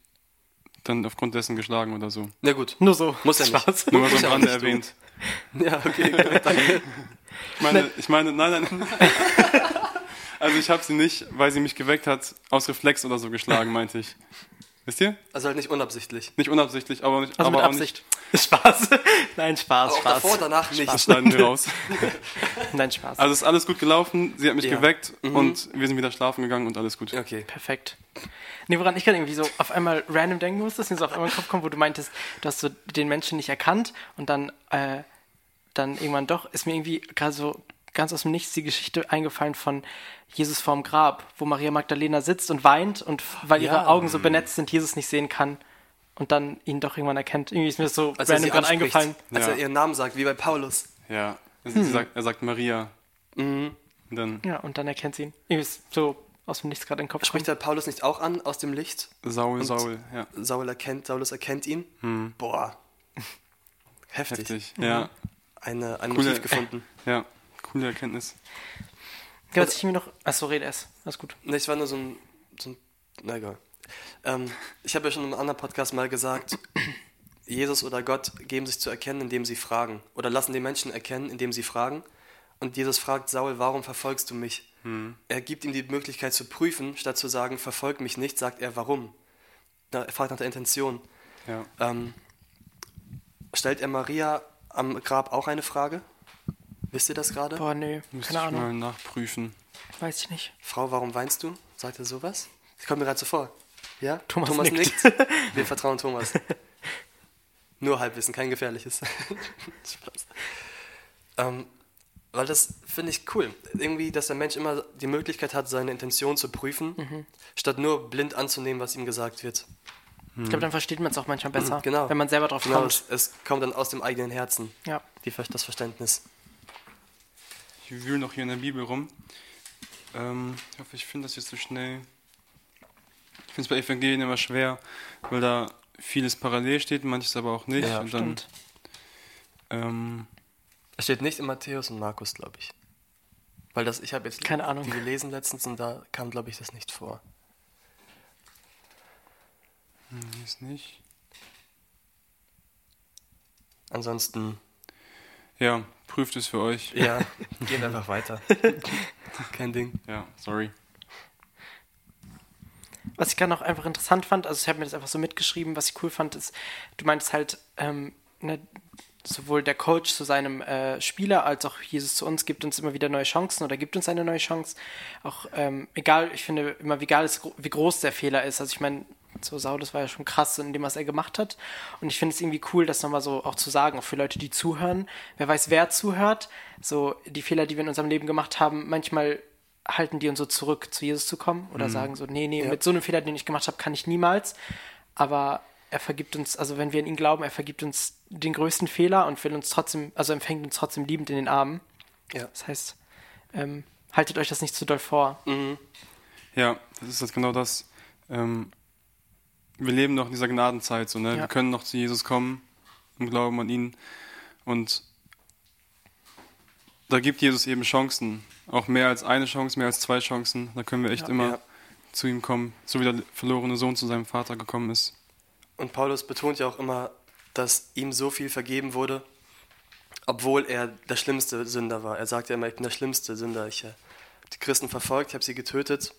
dann aufgrund dessen geschlagen oder so. Na gut. Nur so. Muss ja nicht. Spaß. Nur mal so am Rande erwähnt. Ja, okay, gut, danke. Ich meine, ich meine, nein, nein. Also ich habe sie nicht, weil sie mich geweckt hat, aus Reflex oder so geschlagen, meinte ich. Wisst ihr? Also halt nicht unabsichtlich. Nicht unabsichtlich, aber nicht. Also aber mit auch Absicht. Spaß. Nein, Spaß, Auch Spaß. davor, danach nicht. Nicht. Das schneiden wir raus. Nein, Spaß. Also es ist alles gut gelaufen, sie hat mich Ja. geweckt und wir sind wieder schlafen gegangen und alles gut. Okay. Perfekt. Nee, woran ich gerade irgendwie so auf einmal random denken musste, ist mir so auf einmal in den Kopf kommt, wo du meintest, du hast so den Menschen nicht erkannt und dann, äh, dann irgendwann doch, ist mir irgendwie gerade so ganz aus dem Nichts die Geschichte eingefallen von Jesus vorm Grab, wo Maria Magdalena sitzt und weint und weil ihre Ja. Augen so benetzt sind, Jesus nicht sehen kann und dann ihn doch irgendwann erkennt. Irgendwie ist mir das so Als random sie gerade eingefallen. als Ja. er ihren Namen sagt, wie bei Paulus. Ja. Also sie sagt, er sagt Maria. Und dann Ja, und dann erkennt sie ihn. Irgendwie ist so aus dem Nichts gerade in den Kopf Spricht er Paulus nicht auch an aus dem Licht? Saul, Saul, ja. Saul erkennt, Saulus erkennt ihn. Boah. Heftig. Heftig. Ja. Eine, ein Coole- Motiv gefunden. Ja. Coole Erkenntnis. Ja, was ich mir noch. Achso, rede es. Alles gut. Ne, ich war nur so ein. So ein na egal. Ähm, ich habe ja schon in einem anderen Podcast mal gesagt, Jesus oder Gott geben sich zu erkennen, indem sie fragen. Oder lassen die Menschen erkennen, indem sie fragen. Und Jesus fragt Saul, warum verfolgst du mich? Er gibt ihm die Möglichkeit zu prüfen, statt zu sagen, verfolg mich nicht, sagt er, warum? Er fragt nach der Intention. Ja. Ähm, stellt er Maria am Grab auch eine Frage? Wisst ihr das gerade? Boah, nee, Müsste keine ich Ahnung. mal nachprüfen. Weiß ich nicht. Frau, warum weinst du? Sagt er sowas? Das kommt mir gerade so vor. Ja? Thomas nickt. nickt. Wir vertrauen Thomas. Nur Halbwissen, kein gefährliches. Spaß. Ähm, weil das finde ich cool. Irgendwie, dass der Mensch immer die Möglichkeit hat, seine Intention zu prüfen, Mhm. statt nur blind anzunehmen, was ihm gesagt wird. Ich glaube, dann versteht man es auch manchmal besser, Genau. wenn man selber drauf Genau, kommt. es, es kommt dann aus dem eigenen Herzen, Ja. die, das Verständnis. Ich wühle noch hier in der Bibel rum. Ähm, ich hoffe, ich finde das jetzt so schnell. Ich finde es bei Evangelien immer schwer, weil da vieles parallel steht, manches aber auch nicht. Ja, und dann, Stimmt. ähm, Es steht nicht in Matthäus und Markus, glaube ich. Weil das, ich habe jetzt Keine Ahnung. die gelesen letztens und da kam, glaube ich, das nicht vor. Nee, ist nicht. Ansonsten, Ja, prüft es für euch. ja, gehen einfach weiter. Kein Ding. Ja, sorry. Was ich gerade noch einfach interessant fand, also ich habe mir das einfach so mitgeschrieben, was ich cool fand, ist, du meintest halt, ähm, ne, sowohl der Coach zu seinem äh, Spieler als auch Jesus zu uns gibt uns immer wieder neue Chancen oder gibt uns eine neue Chance. Auch ähm, egal, ich finde immer, wie egal ist, wie groß der Fehler ist. Also ich meine, so Saul, das war ja schon krass in dem, was er gemacht hat. Und ich finde es irgendwie cool, das nochmal so auch zu sagen, auch für Leute, die zuhören. Wer weiß, wer zuhört. So die Fehler, die wir in unserem Leben gemacht haben, manchmal halten die uns so zurück, zu Jesus zu kommen oder sagen so, nee, nee, Ja. mit so einem Fehler, den ich gemacht habe, kann ich niemals. Aber er vergibt uns, also wenn wir an ihn glauben, er vergibt uns den größten Fehler und will uns trotzdem, also empfängt uns trotzdem liebend in den Armen. Ja. Das heißt, ähm, haltet euch das nicht zu doll vor. Ja, das ist jetzt genau das. Ähm, wir leben noch in dieser Gnadenzeit, so, ne? Ja. Wir können noch zu Jesus kommen und glauben an ihn. Und da gibt Jesus eben Chancen. Auch mehr als eine Chance, mehr als zwei Chancen. Da können wir echt Ja. immer Ja. zu ihm kommen, so wie der verlorene Sohn zu seinem Vater gekommen ist. Und Paulus betont ja auch immer, dass ihm so viel vergeben wurde, obwohl er der schlimmste Sünder war. Er sagt ja immer, ich bin der schlimmste Sünder. Ich habe die Christen verfolgt, ich habe sie getötet.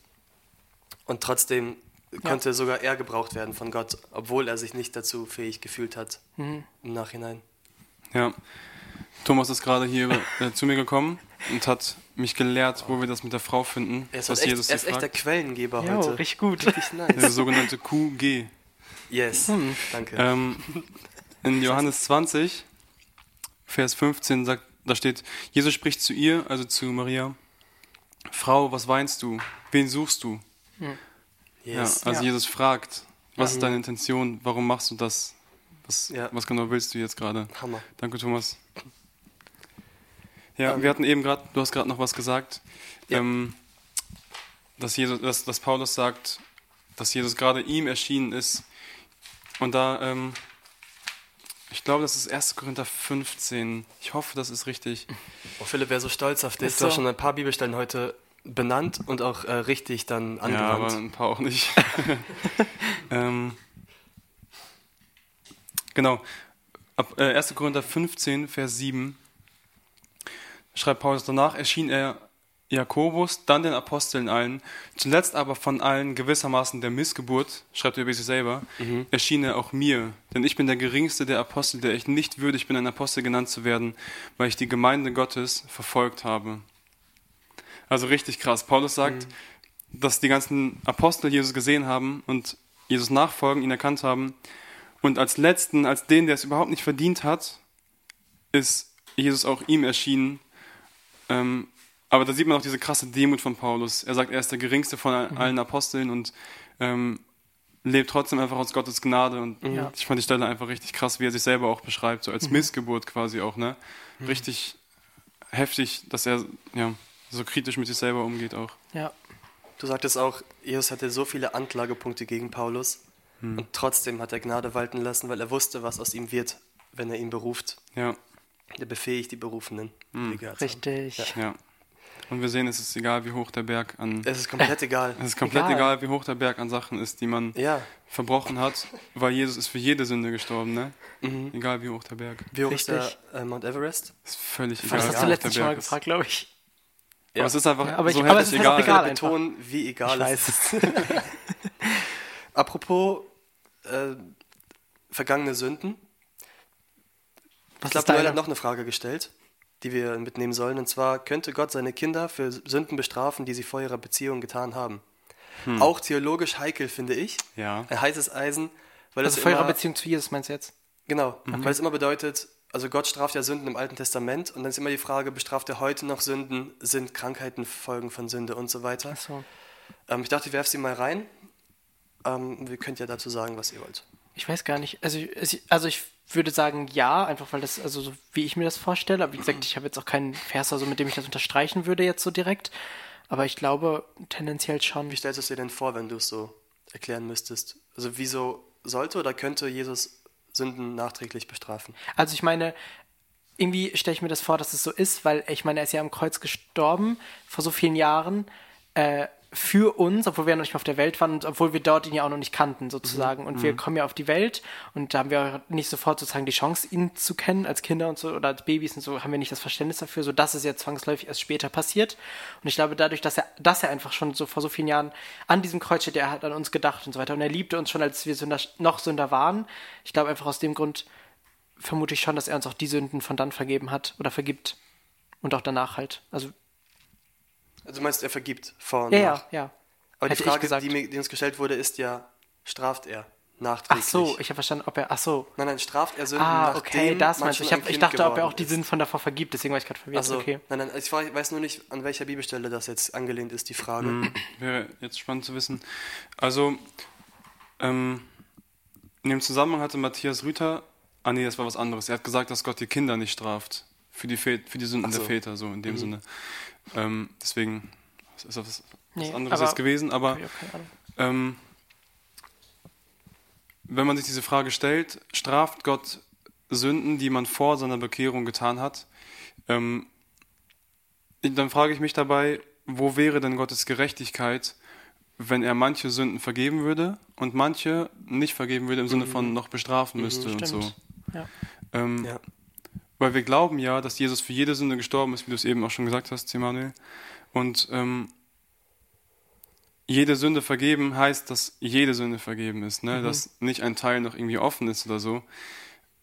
Und trotzdem konnte sogar er gebraucht werden von Gott, obwohl er sich nicht dazu fähig gefühlt hat Mhm. im Nachhinein. Ja. Thomas ist gerade hier äh, zu mir gekommen und hat mich gelehrt, wo wir das mit der Frau finden, Er ist, was halt Jesus echt, er ist echt der. Quellengeber Jo, heute. richtig gut. Richtig nice. Der sogenannte QG. Yes, danke. Ähm, in Johannes 20, Vers 15, sagt, da steht, Jesus spricht zu ihr, also zu Maria, Frau, was weinst du? Wen suchst du? Yes. Ja, also Ja. Jesus fragt, was ist deine Intention? Warum machst du das? Was, Ja. was genau willst du jetzt gerade? Hammer. Danke, Thomas. Ja, Ähm, wir hatten eben gerade, du hast gerade noch was gesagt, Ja. ähm, dass, Jesus, dass, dass Paulus sagt, dass Jesus gerade ihm erschienen ist. Und da, ähm, ich glaube, das ist 1. Korinther 15. Ich hoffe, das ist richtig. Oh, Philipp wäre so stolz auf dich. Ist Du hast so. schon ein paar Bibelstellen heute benannt und auch äh, richtig dann Ja, aber angewandt. ein paar auch nicht. ähm, genau. Ab, äh, 1. Korinther 15, Vers 7 schreibt Paulus, danach erschien er Jakobus, dann den Aposteln allen, zuletzt aber von allen gewissermaßen der Missgeburt, schreibt er über sich selber, erschien er auch mir, denn ich bin der geringste der Apostel, der ich nicht würdig bin, ein Apostel genannt zu werden, weil ich die Gemeinde Gottes verfolgt habe. Also richtig krass. Paulus sagt, dass die ganzen Apostel Jesus gesehen haben und Jesus nachfolgen, ihn erkannt haben. Und als letzten, als den, der es überhaupt nicht verdient hat, ist Jesus auch ihm erschienen. Ähm, aber da sieht man auch diese krasse Demut von Paulus. Er sagt, er ist der geringste von all- allen Aposteln und ähm, lebt trotzdem einfach aus Gottes Gnade. Und Ja. ich fand die Stelle einfach richtig krass, wie er sich selber auch beschreibt, so als Missgeburt quasi auch, ne? Richtig heftig, dass er ja, so kritisch mit sich selber umgeht auch. Ja. Du sagtest auch, Jesus hatte so viele Anklagepunkte gegen Paulus und trotzdem hat er Gnade walten lassen, weil er wusste, was aus ihm wird, wenn er ihn beruft. Ja, Er befähigt die Berufenen. die gehört haben. Richtig. ja. Und wir sehen, es ist egal, wie hoch der Berg an. Es ist komplett egal. Es ist komplett Egal. egal. wie hoch der Berg an Sachen ist, die man Ja, verbrochen hat, weil Jesus ist für jede Sünde gestorben, ne? Mhm. Egal wie hoch der Berg. wie hoch ist der Richtig. äh, Mount Everest? Ist völlig Das egal. hast wie du der schon mal gefragt, glaube ich. Aber es ist einfach Ja, aber ich- so es ist egal. egal. Ich einfach. betonen, wie egal Ich es ist. Apropos äh, vergangene Sünden. Was Ich glaube, Noel hat noch eine Frage gestellt, die wir mitnehmen sollen. Und zwar, könnte Gott seine Kinder für Sünden bestrafen, die sie vor ihrer Beziehung getan haben? Hm. Auch theologisch heikel, finde ich. Ja. Ein heißes Eisen, weil Also es vor ihrer Beziehung zu Jesus meinst du jetzt? Genau, weil es immer bedeutet, also Gott straft ja Sünden im Alten Testament und dann ist immer die Frage, bestraft er heute noch Sünden, sind Krankheiten Folgen von Sünde und so weiter. Achso. Ähm, ich dachte, ich werfe sie mal rein. Ähm, wir könnt ja dazu sagen, was ihr wollt. Ich weiß gar nicht. Also, also ich würde sagen ja, einfach weil das, also so wie ich mir das vorstelle. Aber wie gesagt, ich habe jetzt auch keinen Vers, also mit dem ich das unterstreichen würde jetzt so direkt. Aber ich glaube tendenziell schon. Wie stellst du es dir denn vor, wenn du es so erklären müsstest? Also wieso sollte oder könnte Jesus Sünden nachträglich bestrafen? Also ich meine, irgendwie stelle ich mir das vor, dass es so ist, weil ich meine, er ist ja am Kreuz gestorben vor so vielen Jahren äh, für uns, obwohl wir ja noch nicht mal auf der Welt waren und obwohl wir dort ihn ja auch noch nicht kannten sozusagen. Und wir kommen ja auf die Welt und da haben wir auch nicht sofort sozusagen die Chance, ihn zu kennen als Kinder und so oder als Babys und so haben wir nicht das Verständnis dafür, so dass es ja zwangsläufig erst später passiert. Und ich glaube, dadurch, dass er, dass er einfach schon so vor so vielen Jahren an diesem Kreuz steht, er hat an uns gedacht und so weiter und er liebte uns schon, als wir Sünder, noch Sünder waren. Ich glaube einfach aus dem Grund vermute ich schon, dass er uns auch die Sünden von dann vergeben hat oder vergibt. Und auch danach halt. Also, Also du meinst, er vergibt vor und ja, nach. ja, ja. Aber Hätte die Frage, die, mir, die uns gestellt wurde, ist ja, straft er Ach nachträglich? so, ich habe verstanden, ob er. Ach so. Nein, nein, straft er Sünden Ah, nachdem okay, das meinst du. Ich, hab, ich dachte, ob er auch die. Sünden von davor vergibt, deswegen war ich gerade verwirrt. Also, Okay. nein, nein, ich weiß nur nicht, an welcher Bibelstelle das jetzt angelehnt ist, die Frage. Wäre jetzt spannend zu wissen. Also, ähm, in dem Zusammenhang hatte Matthias Rüther, ah nee, das war was anderes. Er hat gesagt, dass Gott die Kinder nicht straft für die, Vä- für die Sünden Ach so. der Väter, so in dem Sinne. Ähm, deswegen ist das was, was Nee, anderes aber- jetzt gewesen, aber ähm, wenn man sich diese Frage stellt, straft Gott Sünden, die man vor seiner Bekehrung getan hat, ähm, dann frage ich mich dabei, wo wäre denn Gottes Gerechtigkeit, wenn er manche Sünden vergeben würde und manche nicht vergeben würde im Sinne von noch bestrafen müsste und so. Ja. Ähm, Ja. Weil wir glauben ja, dass Jesus für jede Sünde gestorben ist, wie du es eben auch schon gesagt hast, Emanuel. Und ähm, jede Sünde vergeben heißt, dass jede Sünde vergeben ist, ne? dass nicht ein Teil noch irgendwie offen ist oder so.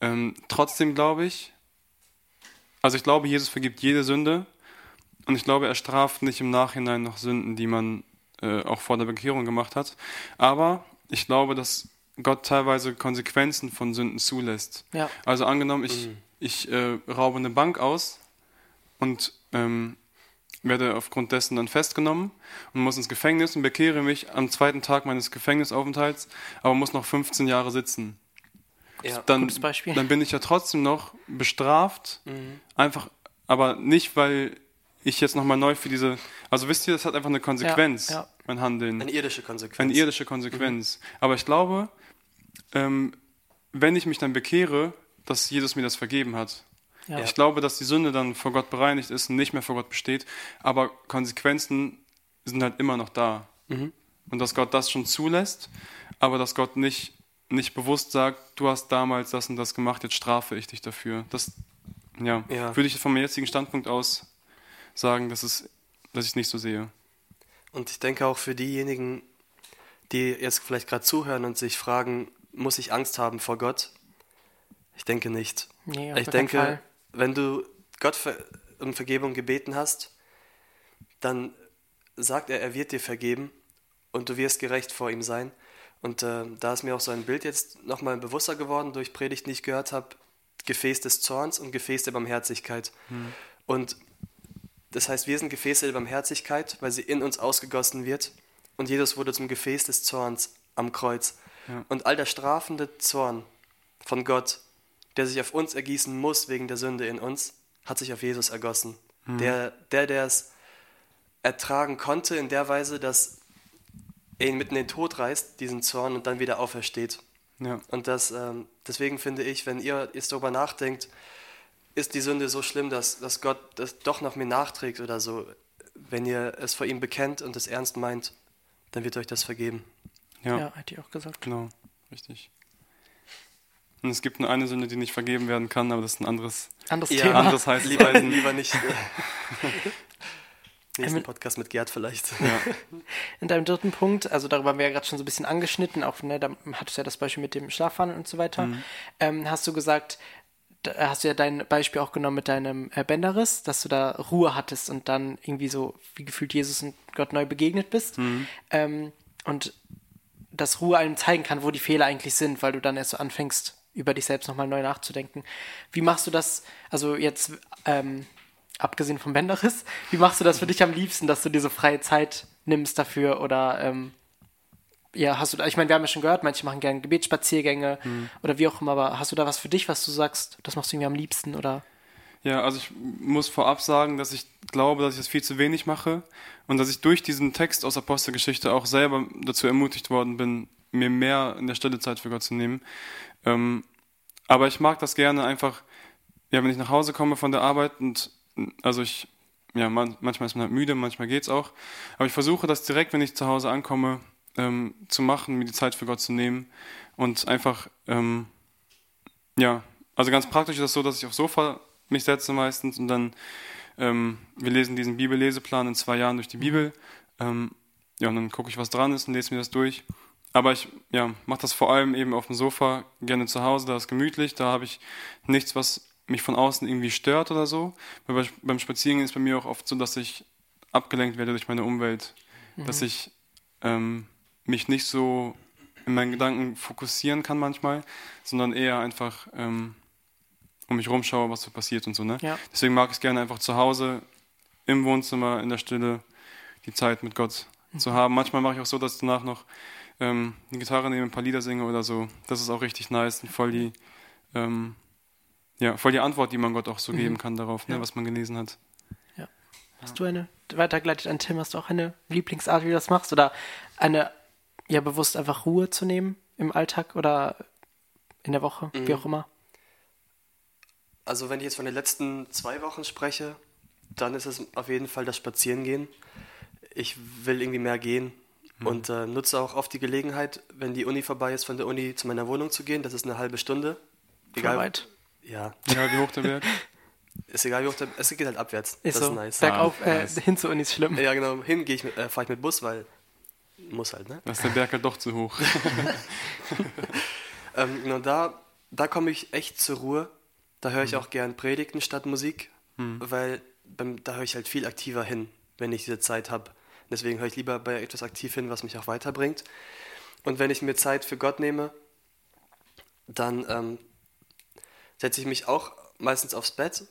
Ähm, trotzdem glaube ich, also ich glaube, Jesus vergibt jede Sünde und ich glaube, er straft nicht im Nachhinein noch Sünden, die man äh, auch vor der Bekehrung gemacht hat. Aber ich glaube, dass Gott teilweise Konsequenzen von Sünden zulässt. Ja. Also angenommen, ich, ich äh, raube eine Bank aus und ähm, werde aufgrund dessen dann festgenommen und muss ins Gefängnis und bekehre mich am zweiten Tag meines Gefängnisaufenthalts, aber muss noch 15 Jahre sitzen. Ja. Dann, Gutes Beispiel. dann bin ich ja trotzdem noch bestraft, einfach aber nicht, weil ich jetzt nochmal neu für diese, also wisst ihr, das hat einfach eine Konsequenz, ja. mein Handeln. Eine irdische Konsequenz. Eine irdische Konsequenz. Aber ich glaube, ähm, wenn ich mich dann bekehre, dass Jesus mir das vergeben hat. Ja. Ich glaube, dass die Sünde dann vor Gott bereinigt ist und nicht mehr vor Gott besteht, aber Konsequenzen sind halt immer noch da. Und dass Gott das schon zulässt, aber dass Gott nicht, nicht bewusst sagt, du hast damals das und das gemacht, jetzt strafe ich dich dafür. Das ja, Ja. würde ich meinem jetzigen Standpunkt aus sagen, dass, es, dass ich es nicht so sehe. Und ich denke auch für diejenigen, die jetzt vielleicht gerade zuhören und sich fragen, muss ich Angst haben vor Gott? Ich denke nicht. Nee, ich denke, wenn du Gott um Vergebung gebeten hast, dann sagt er, er wird dir vergeben und du wirst gerecht vor ihm sein. Und äh, da ist mir auch so ein Bild jetzt nochmal bewusster geworden durch Predigt, die ich gehört habe, Gefäß des Zorns und Gefäß der Barmherzigkeit. Und das heißt, wir sind Gefäße der Barmherzigkeit, weil sie in uns ausgegossen wird. Und Jesus wurde zum Gefäß des Zorns am Kreuz. Ja. Und all der strafende Zorn von Gott, der sich auf uns ergießen muss wegen der Sünde in uns, hat sich auf Jesus ergossen. Der, der, der es ertragen konnte in der Weise, dass er ihn mitten in den Tod reißt, diesen Zorn, und dann wieder aufersteht. Ja. Und das, ähm, deswegen finde ich, wenn ihr jetzt darüber nachdenkt, ist die Sünde so schlimm, dass, dass Gott das doch noch mir nachträgt oder so, wenn ihr es vor ihm bekennt und es ernst meint, dann wird euch das vergeben. Ja, Ja, hätte ich auch gesagt. genau, richtig. Und es gibt nur eine Sünde, die nicht vergeben werden kann, aber das ist ein anderes, Anderes Ja, Thema. anderes heißt Lieber, lieber nicht. Nächsten Podcast mit Gerd vielleicht. Ja, In deinem dritten Punkt, also darüber haben wir ja gerade schon so ein bisschen angeschnitten, auch ne, da hattest du ja das Beispiel mit dem Schlafwandel und so weiter. Mhm. Ähm, hast du gesagt, da hast du ja dein Beispiel auch genommen mit deinem äh, Bänderriss, dass du da Ruhe hattest und dann irgendwie so wie gefühlt Jesus und Gott neu begegnet bist. Mhm. Ähm, und dass Ruhe einem zeigen kann, wo die Fehler eigentlich sind, weil du dann erst so anfängst, über dich selbst nochmal neu nachzudenken. Wie machst du das, also jetzt ähm, abgesehen vom Bänderriss, wie machst du das für dich am liebsten, dass du dir so freie Zeit nimmst dafür oder ähm, ja, hast du da, ich meine, wir haben ja schon gehört, manche machen gerne Gebetsspaziergänge oder wie auch immer, aber hast du da was für dich, was du sagst, das machst du irgendwie am liebsten oder? Ja, also ich muss vorab sagen, dass ich glaube, dass ich das viel zu wenig mache und dass ich durch diesen Text aus Apostelgeschichte auch selber dazu ermutigt worden bin, mir mehr in der Stille Zeit für Gott zu nehmen. Ähm, aber ich mag das gerne einfach, ja, wenn ich nach Hause komme von der Arbeit und also ich, ja, man, manchmal ist man halt müde, manchmal geht's auch, aber ich versuche das direkt, wenn ich zu Hause ankomme, ähm, zu machen, mir die Zeit für Gott zu nehmen und einfach, ähm, ja, also ganz praktisch ist das so, dass ich aufs Sofa mich setze meistens und dann, ähm, wir lesen diesen Bibelleseplan in zwei Jahren durch die Bibel. Ähm, ja, und dann gucke ich, was dran ist und lese mir das durch. Aber ich ja, mache das vor allem eben auf dem Sofa, gerne zu Hause, da ist gemütlich, da habe ich nichts, was mich von außen irgendwie stört oder so. Weil bei, beim Spazierengehen ist bei mir auch oft so, dass ich abgelenkt werde durch meine Umwelt, dass ich ähm, mich nicht so in meinen Gedanken fokussieren kann manchmal, sondern eher einfach ähm, um mich rumschaue, was so passiert und so. Ne? Ja. Deswegen mag ich es gerne einfach zu Hause im Wohnzimmer in der Stille die Zeit mit Gott zu haben. Manchmal mache ich auch so, dass ich danach noch ähm, eine Gitarre nehme, ein paar Lieder singe oder so. Das ist auch richtig nice und voll die, ähm, ja, voll die Antwort, die man Gott auch so geben kann darauf, ne, Ja. was man gelesen hat. Hast du eine, weitergeleitet an Tim, hast du auch eine Lieblingsart, wie du das machst? Oder eine, ja, bewusst einfach Ruhe zu nehmen im Alltag oder in der Woche, wie auch immer? Also wenn ich jetzt von den letzten zwei Wochen spreche, dann ist es auf jeden Fall das Spazierengehen. Ich will irgendwie mehr gehen und äh, nutze auch oft die Gelegenheit, wenn die Uni vorbei ist, von der Uni zu meiner Wohnung zu gehen. Das ist eine halbe Stunde. Voll weit. Ja, Ja, wie hoch der Berg? ist egal wie hoch der, es geht halt abwärts. Ist das so. ist nice. Bergauf, Ah, äh, nice. hin zur Uni ist schlimm. Ja, genau. Hin gehe ich, mit- äh, fahre ich mit Bus, weil muss halt, ne? Da ist der Berg halt doch zu hoch. Ähm, genau, da, da komme ich echt zur Ruhe. Da höre ich auch gern Predigten statt Musik, weil beim, da höre ich halt viel aktiver hin, wenn ich diese Zeit habe. Deswegen höre ich lieber bei etwas aktiv hin, was mich auch weiterbringt. Und wenn ich mir Zeit für Gott nehme, dann ähm, setze ich mich auch meistens aufs Bett.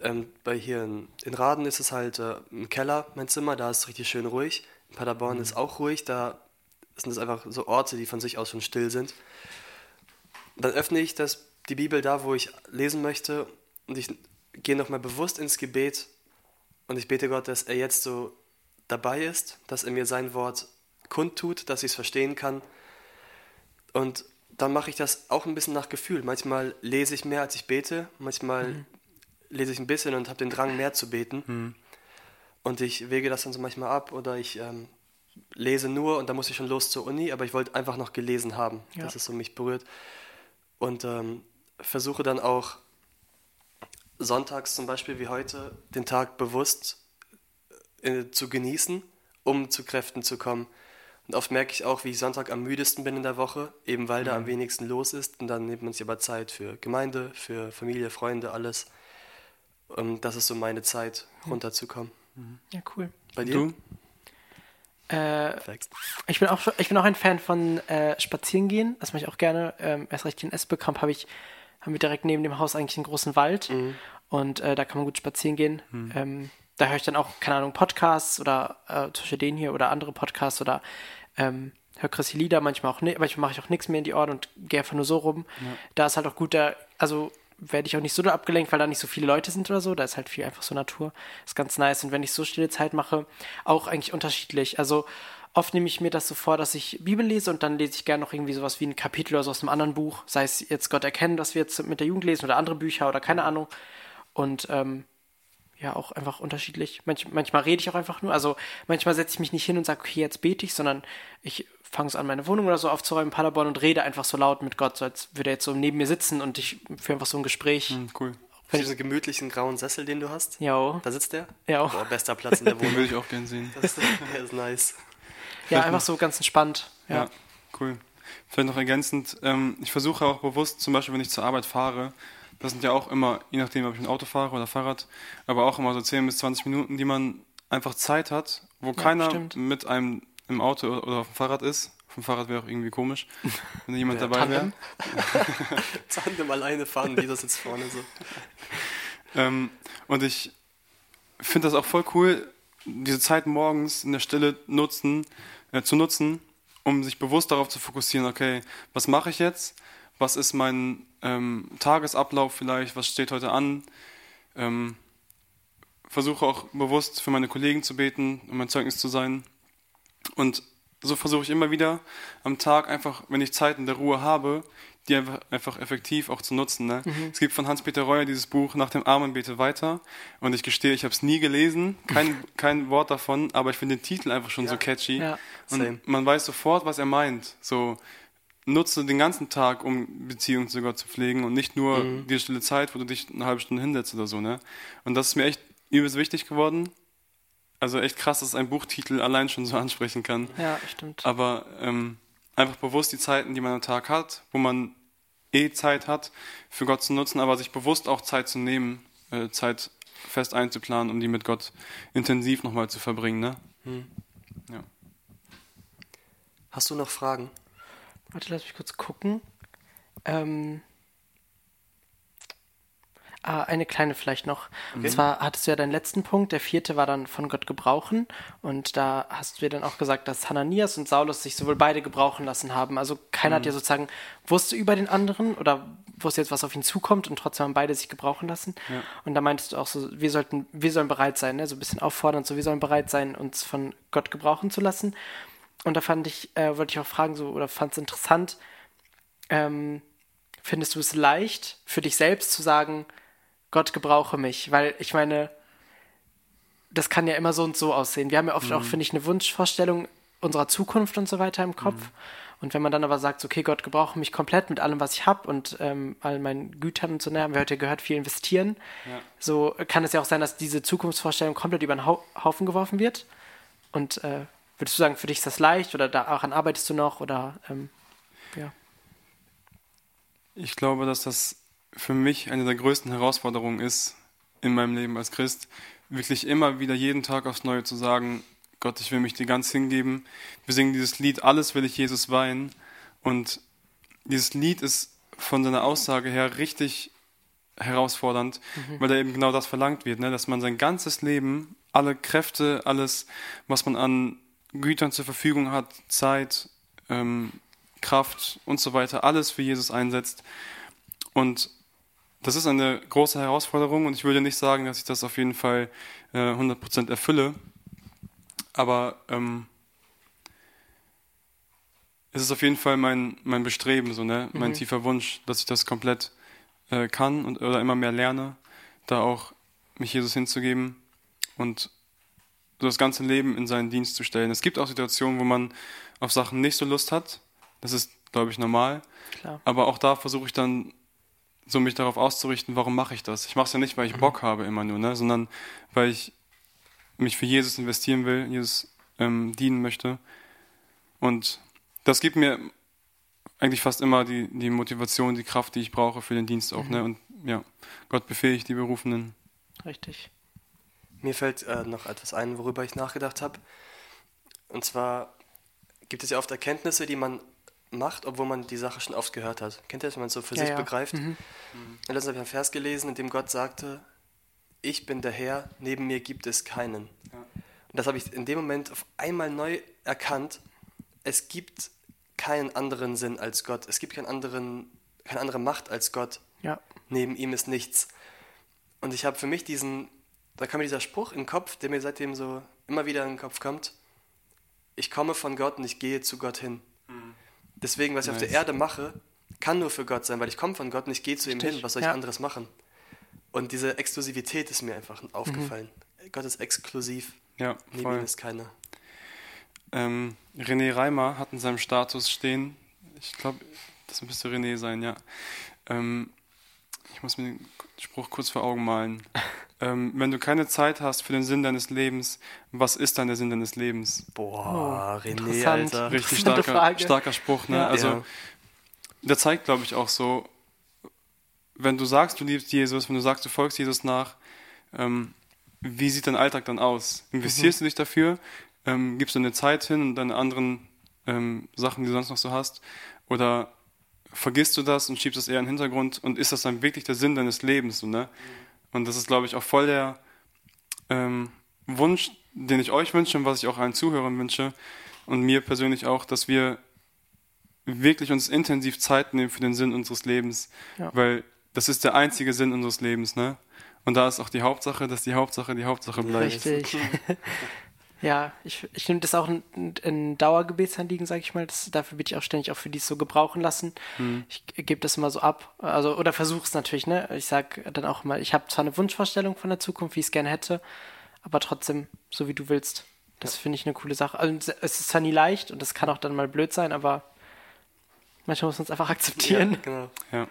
Ähm, bei hier in, in Raden ist es halt äh, im Keller, mein Zimmer, da ist es richtig schön ruhig. In Paderborn ist auch ruhig, da sind es einfach so Orte, die von sich aus schon still sind. Dann öffne ich das, die Bibel da, wo ich lesen möchte und ich gehe nochmal bewusst ins Gebet und ich bete Gott, dass er jetzt so dabei ist, dass er mir sein Wort kundtut, dass ich es verstehen kann. Und dann mache ich das auch ein bisschen nach Gefühl. Manchmal lese ich mehr, als ich bete. Manchmal mhm. lese ich ein bisschen und habe den Drang, mehr zu beten. Mhm. Und ich wege das dann so manchmal ab oder ich ähm, lese nur und dann muss ich schon los zur Uni, aber ich wollte einfach noch gelesen haben, ja. dass es so mich berührt. Und ähm, versuche dann auch sonntags zum Beispiel wie heute den Tag bewusst äh, zu genießen, um zu Kräften zu kommen. Und oft merke ich auch, wie ich Sonntag am müdesten bin in der Woche, eben weil mhm. da am mhm. wenigsten los ist. Und dann nimmt man sich aber Zeit für Gemeinde, für Familie, Freunde, alles. Und das ist so meine Zeit, mhm. runterzukommen. Mhm. Ja, cool. Bei dir? Du? Äh, ich, bin auch, ich bin auch ein Fan von äh, Spazierengehen. Das mache ich auch gerne. Ähm, erst recht in Esbekamp habe ich, haben wir direkt neben dem Haus eigentlich einen großen Wald. Mhm. Und äh, da kann man gut spazieren gehen. Mhm. Ähm, da höre ich dann auch, keine Ahnung, Podcasts oder äh, zwischen den hier oder andere Podcasts oder ähm, höre Chrissy Lieder, manchmal auch nicht, manchmal mache ich auch nichts mehr in die Ohren und gehe einfach nur so rum. Ja. Da ist halt auch gut, da, also werde ich auch nicht so abgelenkt, weil da nicht so viele Leute sind oder so. Da ist halt viel einfach so Natur. Ist ganz nice. Und wenn ich so stille Zeit mache, auch eigentlich unterschiedlich. Also oft nehme ich mir das so vor, dass ich Bibel lese und dann lese ich gerne noch irgendwie sowas wie ein Kapitel oder so aus einem anderen Buch. Sei es jetzt Gott erkennen, was wir jetzt mit der Jugend lesen oder andere Bücher oder keine Ahnung. Und ähm, ja, auch einfach unterschiedlich. Manch, manchmal rede ich auch einfach nur. Also manchmal setze ich mich nicht hin und sage, okay, jetzt bete ich, sondern ich fange so an, meine Wohnung oder so aufzuräumen in Paderborn und rede einfach so laut mit Gott, so als würde er jetzt so neben mir sitzen und ich führe einfach so ein Gespräch. Mhm, cool. Wenn Diesen gemütlichen grauen Sessel, den du hast? Ja. Da sitzt der? Ja. Boah, bester Platz in der Wohnung. Den würde ich auch gern sehen. Das ist, der ist nice. Ja, einfach so ganz entspannt. Ja, ja cool. Vielleicht noch ergänzend, ähm, ich versuche auch bewusst, zum Beispiel, wenn ich zur Arbeit fahre, das sind ja auch immer, je nachdem, ob ich ein Auto fahre oder Fahrrad, aber auch immer so 10 bis 20 Minuten, die man einfach Zeit hat, wo ja, keiner stimmt. mit einem im Auto oder auf dem Fahrrad ist. Auf dem Fahrrad wäre auch irgendwie komisch, wenn da jemand dabei wäre. Tandem alleine fahren, jeder sitzt vorne so. ähm, und ich finde das auch voll cool, diese Zeit morgens in der Stille nutzen, äh, zu nutzen, um sich bewusst darauf zu fokussieren, okay, was mache ich jetzt? Was ist mein ähm, Tagesablauf vielleicht? Was steht heute an? Ähm, versuche auch bewusst für meine Kollegen zu beten, um ein Zeugnis zu sein. Und so versuche ich immer wieder am Tag einfach, wenn ich Zeit in der Ruhe habe, die einfach, einfach effektiv auch zu nutzen. Ne? Mhm. Es gibt von Hans-Peter Reuer dieses Buch Nach dem Armen bete weiter. Und ich gestehe, ich habe es nie gelesen, kein, kein Wort davon, aber ich finde den Titel einfach schon ja. so catchy. Ja. Und man weiß sofort, was er meint. So, nutze den ganzen Tag, um Beziehungen zu Gott zu pflegen und nicht nur mhm. die stille Zeit, wo du dich eine halbe Stunde hinsetzt oder so. Ne? Und das ist mir echt übelst wichtig geworden also echt krass, dass ein Buchtitel allein schon so ansprechen kann. Ja, stimmt. Aber ähm, einfach bewusst die Zeiten, die man am Tag hat, wo man eh Zeit hat, für Gott zu nutzen, aber sich bewusst auch Zeit zu nehmen, äh, Zeit fest einzuplanen, um die mit Gott intensiv nochmal zu verbringen. Ne? Hm. Ja. Hast du noch Fragen? Warte, lass mich kurz gucken. Ähm, Ah, eine kleine vielleicht noch. Okay. Und zwar hattest du ja deinen letzten Punkt, der vierte war dann von Gott gebrauchen. Und da hast du ja dann auch gesagt, dass Hananias und Saulus sich sowohl beide gebrauchen lassen haben. Also keiner mhm. hat ja sozusagen wusste über den anderen oder wusste jetzt, was auf ihn zukommt und trotzdem haben beide sich gebrauchen lassen. Ja. Und da meintest du auch so, wir sollten, wir sollen bereit sein, ne? so ein bisschen auffordernd, so wir sollen bereit sein, uns von Gott gebrauchen zu lassen. Und da fand ich, äh, wollte ich auch fragen, so, oder fand es interessant, ähm, findest du es leicht für dich selbst zu sagen, Gott gebrauche mich, weil ich meine, das kann ja immer so und so aussehen. Wir haben ja oft mhm. auch, finde ich, eine Wunschvorstellung unserer Zukunft und so weiter im Kopf. Mhm. Und wenn man dann aber sagt, okay, Gott gebrauche mich komplett mit allem, was ich habe und ähm, all meinen Gütern und so, ne, haben wir heute gehört, viel investieren. Ja. So kann es ja auch sein, dass diese Zukunftsvorstellung komplett über den Haufen geworfen wird. Und äh, würdest du sagen, für dich ist das leicht oder daran arbeitest du noch oder ähm, ja? Ich glaube, dass das für mich eine der größten Herausforderungen ist in meinem Leben als Christ, wirklich immer wieder jeden Tag aufs Neue zu sagen, Gott, ich will mich dir ganz hingeben. Wir singen dieses Lied, alles will ich Jesus weihen. Und dieses Lied ist von seiner Aussage her richtig herausfordernd, mhm. weil da eben genau das verlangt wird, ne? dass man sein ganzes Leben, alle Kräfte, alles, was man an Gütern zur Verfügung hat, Zeit, ähm, Kraft und so weiter, alles für Jesus einsetzt. Und das ist eine große Herausforderung und ich würde nicht sagen, dass ich das auf jeden Fall äh, 100% erfülle. Aber ähm, es ist auf jeden Fall mein, mein Bestreben, so, ne? mein tiefer Wunsch, dass ich das komplett äh, kann und oder immer mehr lerne, da auch mich Jesus hinzugeben und das ganze Leben in seinen Dienst zu stellen. Es gibt auch Situationen, wo man auf Sachen nicht so Lust hat. Das ist, glaube ich, normal. Klar. Aber auch da versuche ich dann so mich darauf auszurichten, warum mache ich das? Ich mache es ja nicht, weil ich Bock habe immer nur, ne? sondern weil ich mich für Jesus investieren will, Jesus ähm, dienen möchte. Und das gibt mir eigentlich fast immer die, die Motivation, die Kraft, die ich brauche für den Dienst auch. Ne? Und ja, Gott befähigt die Berufenen. Richtig. Mir fällt äh, noch etwas ein, worüber ich nachgedacht habe. Und zwar gibt es ja oft Erkenntnisse, die man macht, obwohl man die Sache schon oft gehört hat. Kennt ihr das, wenn man es so für Ja, sich ja. begreift? Und letztens habe ich einen Vers gelesen, in dem Gott sagte, ich bin der Herr, neben mir gibt es keinen. Und das habe ich in dem Moment auf einmal neu erkannt. Es gibt keinen anderen Sinn als Gott. Es gibt keinen anderen, keine andere Macht als Gott. Ja. Neben ihm ist nichts. Und ich habe für mich diesen, da kam mir dieser Spruch in den Kopf, der mir seitdem so immer wieder in den Kopf kommt. Ich komme von Gott und ich gehe zu Gott hin. Deswegen, was ich auf der Nice. Erde mache, kann nur für Gott sein, weil ich komme von Gott und ich gehe zu ihm hin. Was soll ich ja. anderes machen? Und diese Exklusivität ist mir einfach aufgefallen. Mhm. Gott ist exklusiv. Ja, Neben voll. ihm ist keiner. Ähm, René Reimer hat in seinem Status stehen, ich glaube, das müsste René sein, ja. Ähm, ich muss mir den Spruch kurz vor Augen malen. ähm, wenn du keine Zeit hast für den Sinn deines Lebens, was ist dann der Sinn deines Lebens? Boah, René, Oh, interessant. Alter. Richtig starker, starker Spruch, ne? Ja. Also, Ja. der zeigt, glaube ich, auch so, wenn du sagst, du liebst Jesus, wenn du sagst, du folgst Jesus nach, ähm, wie sieht dein Alltag dann aus? Investierst du dich dafür? Ähm, gibst du eine Zeit hin und deine anderen ähm, Sachen, die du sonst noch so hast? Oder vergisst du das und schiebst das eher in den Hintergrund? Und ist das dann wirklich der Sinn deines Lebens? So, ne? Und das ist, glaube ich, auch voll der ähm, Wunsch, den ich euch wünsche und was ich auch allen Zuhörern wünsche und mir persönlich auch, dass wir wirklich uns intensiv Zeit nehmen für den Sinn unseres Lebens, Ja. weil das ist der einzige Sinn unseres Lebens, ne? Und da ist auch die Hauptsache, dass die Hauptsache die Hauptsache bleibt. Richtig. ja, ich, ich nehme das auch ein, ein Dauergebetsanliegen, sage ich mal. Das, dafür bitte ich auch ständig auch für dies so gebrauchen lassen. Ich gebe das immer so ab. Also, oder versuche es natürlich, ne? Ich sage dann auch mal, ich habe zwar eine Wunschvorstellung von der Zukunft, wie ich es gerne hätte, aber trotzdem, so wie du willst. Das finde ich eine coole Sache. Also, es ist zwar nie leicht und es kann auch dann mal blöd sein, aber manchmal muss man es einfach akzeptieren. Ja, genau. Ja.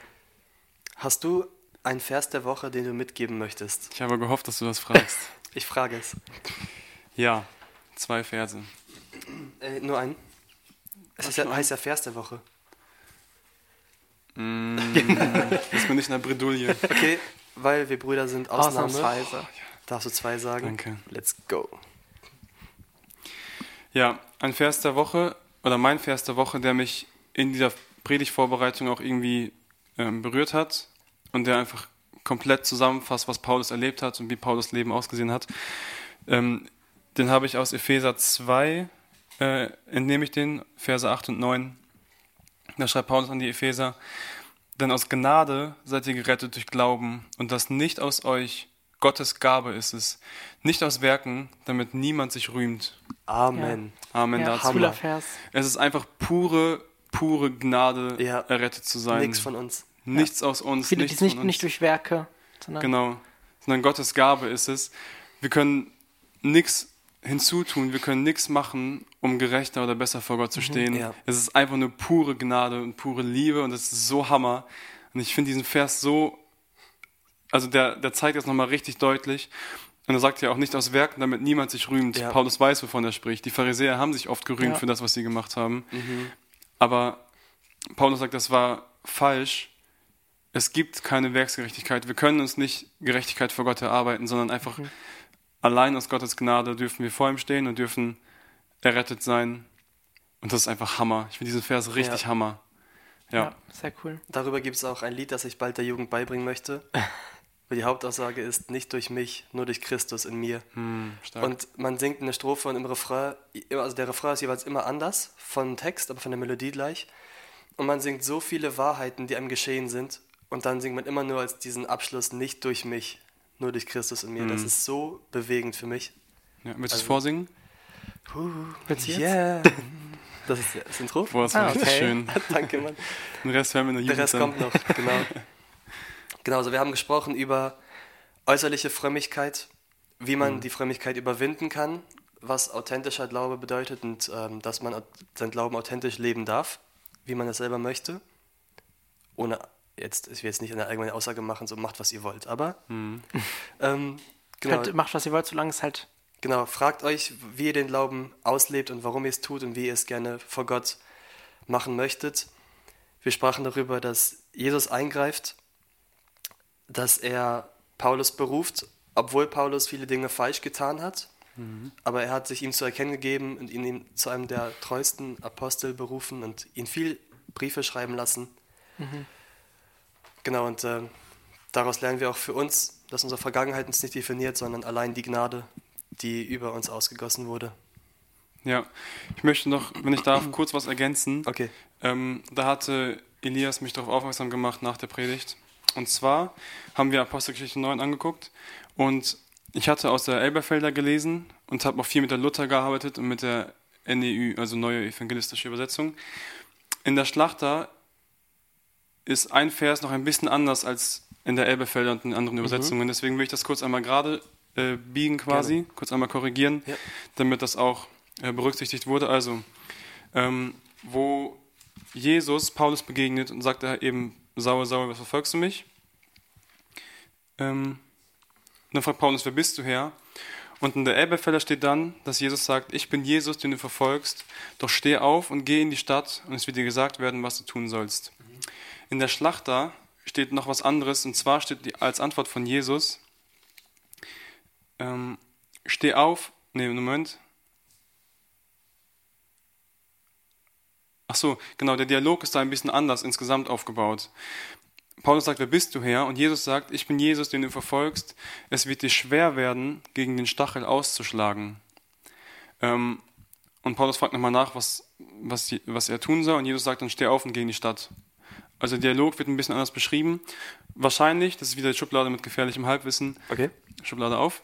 Hast du einen Vers der Woche, den du mitgeben möchtest? Ich habe gehofft, dass du das fragst. Ich frage es. ja, zwei Verse. Äh, nur einen? Es ist ja, heißt ja Vers der Woche. Ist mir nicht in der Bredouille. Okay, weil wir Brüder sind. Ausnahmsweise. Darfst du zwei sagen? Danke. Let's go. Ja, ein Vers der Woche oder mein Vers der Woche, der mich in dieser Predigtvorbereitung auch irgendwie ähm, berührt hat und der einfach komplett zusammenfasst, was Paulus erlebt hat und wie Paulus Leben ausgesehen hat. Ähm, den habe ich aus Epheser 2, äh, entnehme ich den, Verse 8 und 9. Da schreibt Paulus an die Epheser, denn aus Gnade seid ihr gerettet durch Glauben und das nicht aus euch, Gottes Gabe ist es, nicht aus Werken, damit niemand sich rühmt. Amen. Amen Ja, dazu. cooler Vers. Es ist einfach pure, pure Gnade, Ja. errettet zu sein. Nichts von uns. Nichts aus uns, Viele, nichts nicht, von uns. nicht durch Werke, sondern Genau. Sondern Gottes Gabe ist es. Wir können nichts hinzutun, wir können nichts machen, um gerechter oder besser vor Gott zu stehen. ja. Es ist einfach nur pure Gnade und pure Liebe und es ist so Hammer. Und ich finde diesen Vers so, also der, der zeigt das nochmal richtig deutlich. Und er sagt ja auch nicht aus Werken, damit niemand sich rühmt. Ja. Paulus weiß, wovon er spricht. Die Pharisäer haben sich oft gerühmt Ja. für das, was sie gemacht haben. Mhm. Aber Paulus sagt, das war falsch. Es gibt keine Werksgerechtigkeit. Wir können uns nicht Gerechtigkeit vor Gott erarbeiten, sondern einfach Mhm. Allein aus Gottes Gnade dürfen wir vor ihm stehen und dürfen errettet sein. Und das ist einfach Hammer. Ich finde diesen Vers richtig Ja. Hammer. ja. Ja. sehr cool. Darüber gibt es auch ein Lied, das ich bald der Jugend beibringen möchte. Weil die Hauptaussage ist, nicht durch mich, nur durch Christus in mir. Hm, stark. Und man singt eine Strophe und im Refrain, also der Refrain ist jeweils immer anders, von Text, aber von der Melodie gleich. Und man singt so viele Wahrheiten, die einem geschehen sind. Und dann singt man immer nur als diesen Abschluss nicht durch mich, nur durch Christus in mir. Das ist so bewegend für mich. Ja, willst du es Also- vorsingen? Willst du jetzt? Yeah. Das ist das Intro. Boah, das war Ah, richtig okay. schön. Danke, Mann. Den Rest hören wir in der Der Rest Jugend kommt noch, genau. Genau, also wir haben gesprochen über äußerliche Frömmigkeit, wie man Mhm. die Frömmigkeit überwinden kann, was authentischer Glaube bedeutet und ähm, dass man seinen Glauben authentisch leben darf, wie man es selber möchte. Ohne jetzt, ich will jetzt nicht eine allgemeine Aussage machen, so macht, was ihr wollt, aber Mhm. ähm, genau, Halt, macht, was ihr wollt, solange es halt. Genau, fragt euch, wie ihr den Glauben auslebt und warum ihr es tut und wie ihr es gerne vor Gott machen möchtet. Wir sprachen darüber, dass Jesus eingreift, dass er Paulus beruft, obwohl Paulus viele Dinge falsch getan hat. Aber er hat sich ihm zu erkennen gegeben und ihn, ihn zu einem der treuesten Apostel berufen und ihn viel Briefe schreiben lassen. Genau, und äh, daraus lernen wir auch für uns, dass unsere Vergangenheit uns nicht definiert, sondern allein die Gnade, die über uns ausgegossen wurde. Ja, ich möchte noch, wenn ich darf, kurz was ergänzen. Okay. Ähm, da hatte Elias mich darauf aufmerksam gemacht nach der Predigt. Und zwar haben wir Apostelgeschichte 9 angeguckt und ich hatte aus der Elberfelder gelesen und habe auch viel mit der Luther gearbeitet und mit der NEU, also Neue Evangelistische Übersetzung. In der Schlachter ist ein Vers noch ein bisschen anders als in der Elberfelder und in anderen Übersetzungen. Deswegen will ich das kurz einmal gerade äh, biegen quasi, kurz einmal korrigieren, Ja. damit das auch äh, berücksichtigt wurde. Also, ähm, wo Jesus Paulus begegnet und sagt er eben, Saul, Saul, was verfolgst du mich? Ähm, dann fragt Paulus, wer bist du Herr? Und in der Elberfelder steht dann, dass Jesus sagt, ich bin Jesus, den du verfolgst, doch steh auf und geh in die Stadt und es wird dir gesagt werden, was du tun sollst. In der Schlachter steht noch was anderes und zwar steht als Antwort von Jesus, ähm, steh auf, nee, Moment, Ach so, genau, der Dialog ist da ein bisschen anders insgesamt aufgebaut. Paulus sagt, wer bist du Herr? Und Jesus sagt, ich bin Jesus, den du verfolgst. Es wird dir schwer werden, gegen den Stachel auszuschlagen. Ähm, und Paulus fragt nochmal nach, was, was, was er tun soll. Und Jesus sagt dann, steh auf und geh in die Stadt. Also der Dialog wird ein bisschen anders beschrieben. Wahrscheinlich, das ist wieder die Schublade mit gefährlichem Halbwissen, Okay. Schublade auf.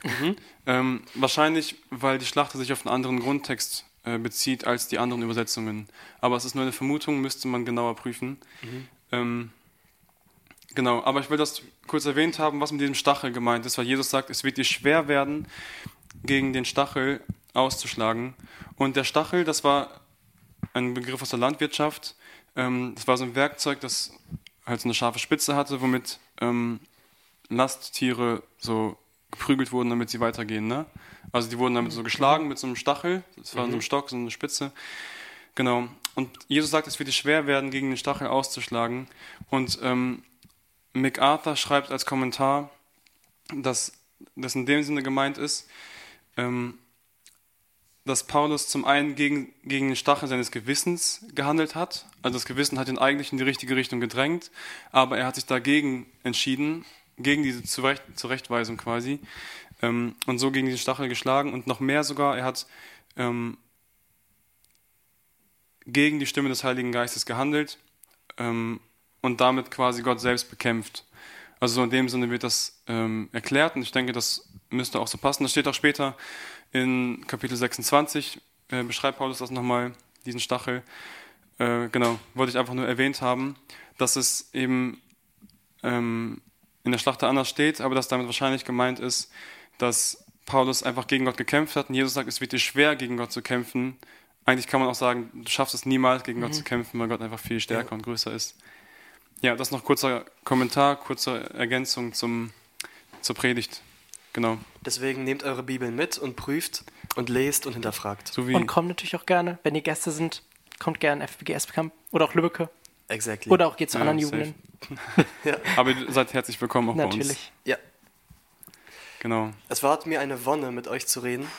Ähm, wahrscheinlich, weil die Schlachter sich auf einen anderen Grundtext äh, bezieht als die anderen Übersetzungen. Aber es ist nur eine Vermutung, müsste man genauer prüfen. Ähm, genau, aber ich will das kurz erwähnt haben, was mit diesem Stachel gemeint ist, weil Jesus sagt, es wird dir schwer werden, gegen den Stachel auszuschlagen. Und der Stachel, das war ein Begriff aus der Landwirtschaft. Ähm, das war so ein Werkzeug, das halt so eine scharfe Spitze hatte, womit ähm, Lasttiere so geprügelt wurden, damit sie weitergehen. Ne? Also die wurden damit so geschlagen mit so einem Stachel, das war so ein Stock, so eine Spitze. Genau. Und Jesus sagt, es wird dir schwer werden, gegen den Stachel auszuschlagen. Und ähm, MacArthur schreibt als Kommentar, dass das in dem Sinne gemeint ist, ähm, dass Paulus zum einen gegen, gegen den Stachel seines Gewissens gehandelt hat. Also das Gewissen hat ihn eigentlich in die richtige Richtung gedrängt, aber er hat sich dagegen entschieden, gegen diese Zurecht, Zurechtweisung quasi, ähm, und so gegen diesen Stachel geschlagen und noch mehr sogar, er hat ähm, gegen die Stimme des Heiligen Geistes gehandelt ähm, und damit quasi Gott selbst bekämpft. Also so in dem Sinne wird das ähm, erklärt und ich denke, das müsste auch so passen. Das steht auch später in Kapitel 26, äh, beschreibt Paulus das nochmal, diesen Stachel. Äh, genau, wollte ich einfach nur erwähnt haben, dass es eben ähm, in der Schlachter anders steht, aber dass damit wahrscheinlich gemeint ist, dass Paulus einfach gegen Gott gekämpft hat und Jesus sagt, es wird dir schwer, gegen Gott zu kämpfen. Eigentlich kann man auch sagen, du schaffst es niemals, gegen Gott zu kämpfen, weil Gott einfach viel stärker und größer ist. Ja, das noch kurzer Kommentar, kurze Ergänzung zum, zur Predigt. Genau. Deswegen nehmt eure Bibeln mit und prüft und lest und hinterfragt. So wie Und kommt natürlich auch gerne, wenn ihr Gäste sind, kommt gerne FBG Esbekamp oder auch Lübbecke. Exactly. Oder auch geht zu Ja, anderen. Jugendlichen. Aber ihr seid herzlich willkommen auch bei uns. Natürlich. Ja, Genau. es war mir eine Wonne, mit euch zu reden.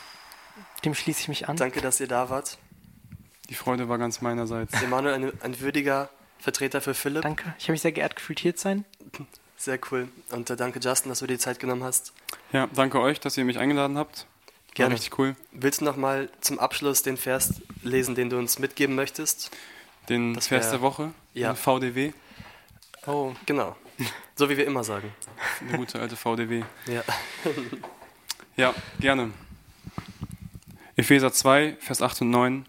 Dem schließe ich mich an. Danke, dass ihr da wart. Die Freude war ganz meinerseits. Emanuel, ein, ein würdiger Vertreter für Philipp. Danke. Ich habe mich sehr geehrt gefühlt, hier zu sein. Sehr cool. Und äh, danke, Justin, dass du dir die Zeit genommen hast. Ja, danke euch, dass ihr mich eingeladen habt. War Gerne. richtig cool. Willst du noch mal zum Abschluss den Vers lesen, den du uns mitgeben möchtest? Den Das Vers wär- der Woche, ja. VDW. Oh, Genau. So wie wir immer sagen. Eine gute alte VDW. Ja. Ja, gerne. Epheser 2, Vers 8 und 9.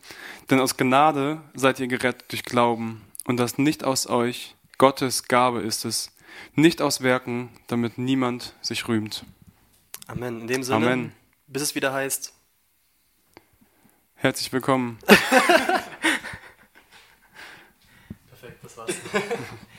Denn aus Gnade seid ihr gerettet durch Glauben, und das nicht aus euch, Gottes Gabe ist es, nicht aus Werken, damit niemand sich rühmt. Amen. In dem Sinne, Amen. bis es wieder heißt. Herzlich willkommen. Perfekt, das war's.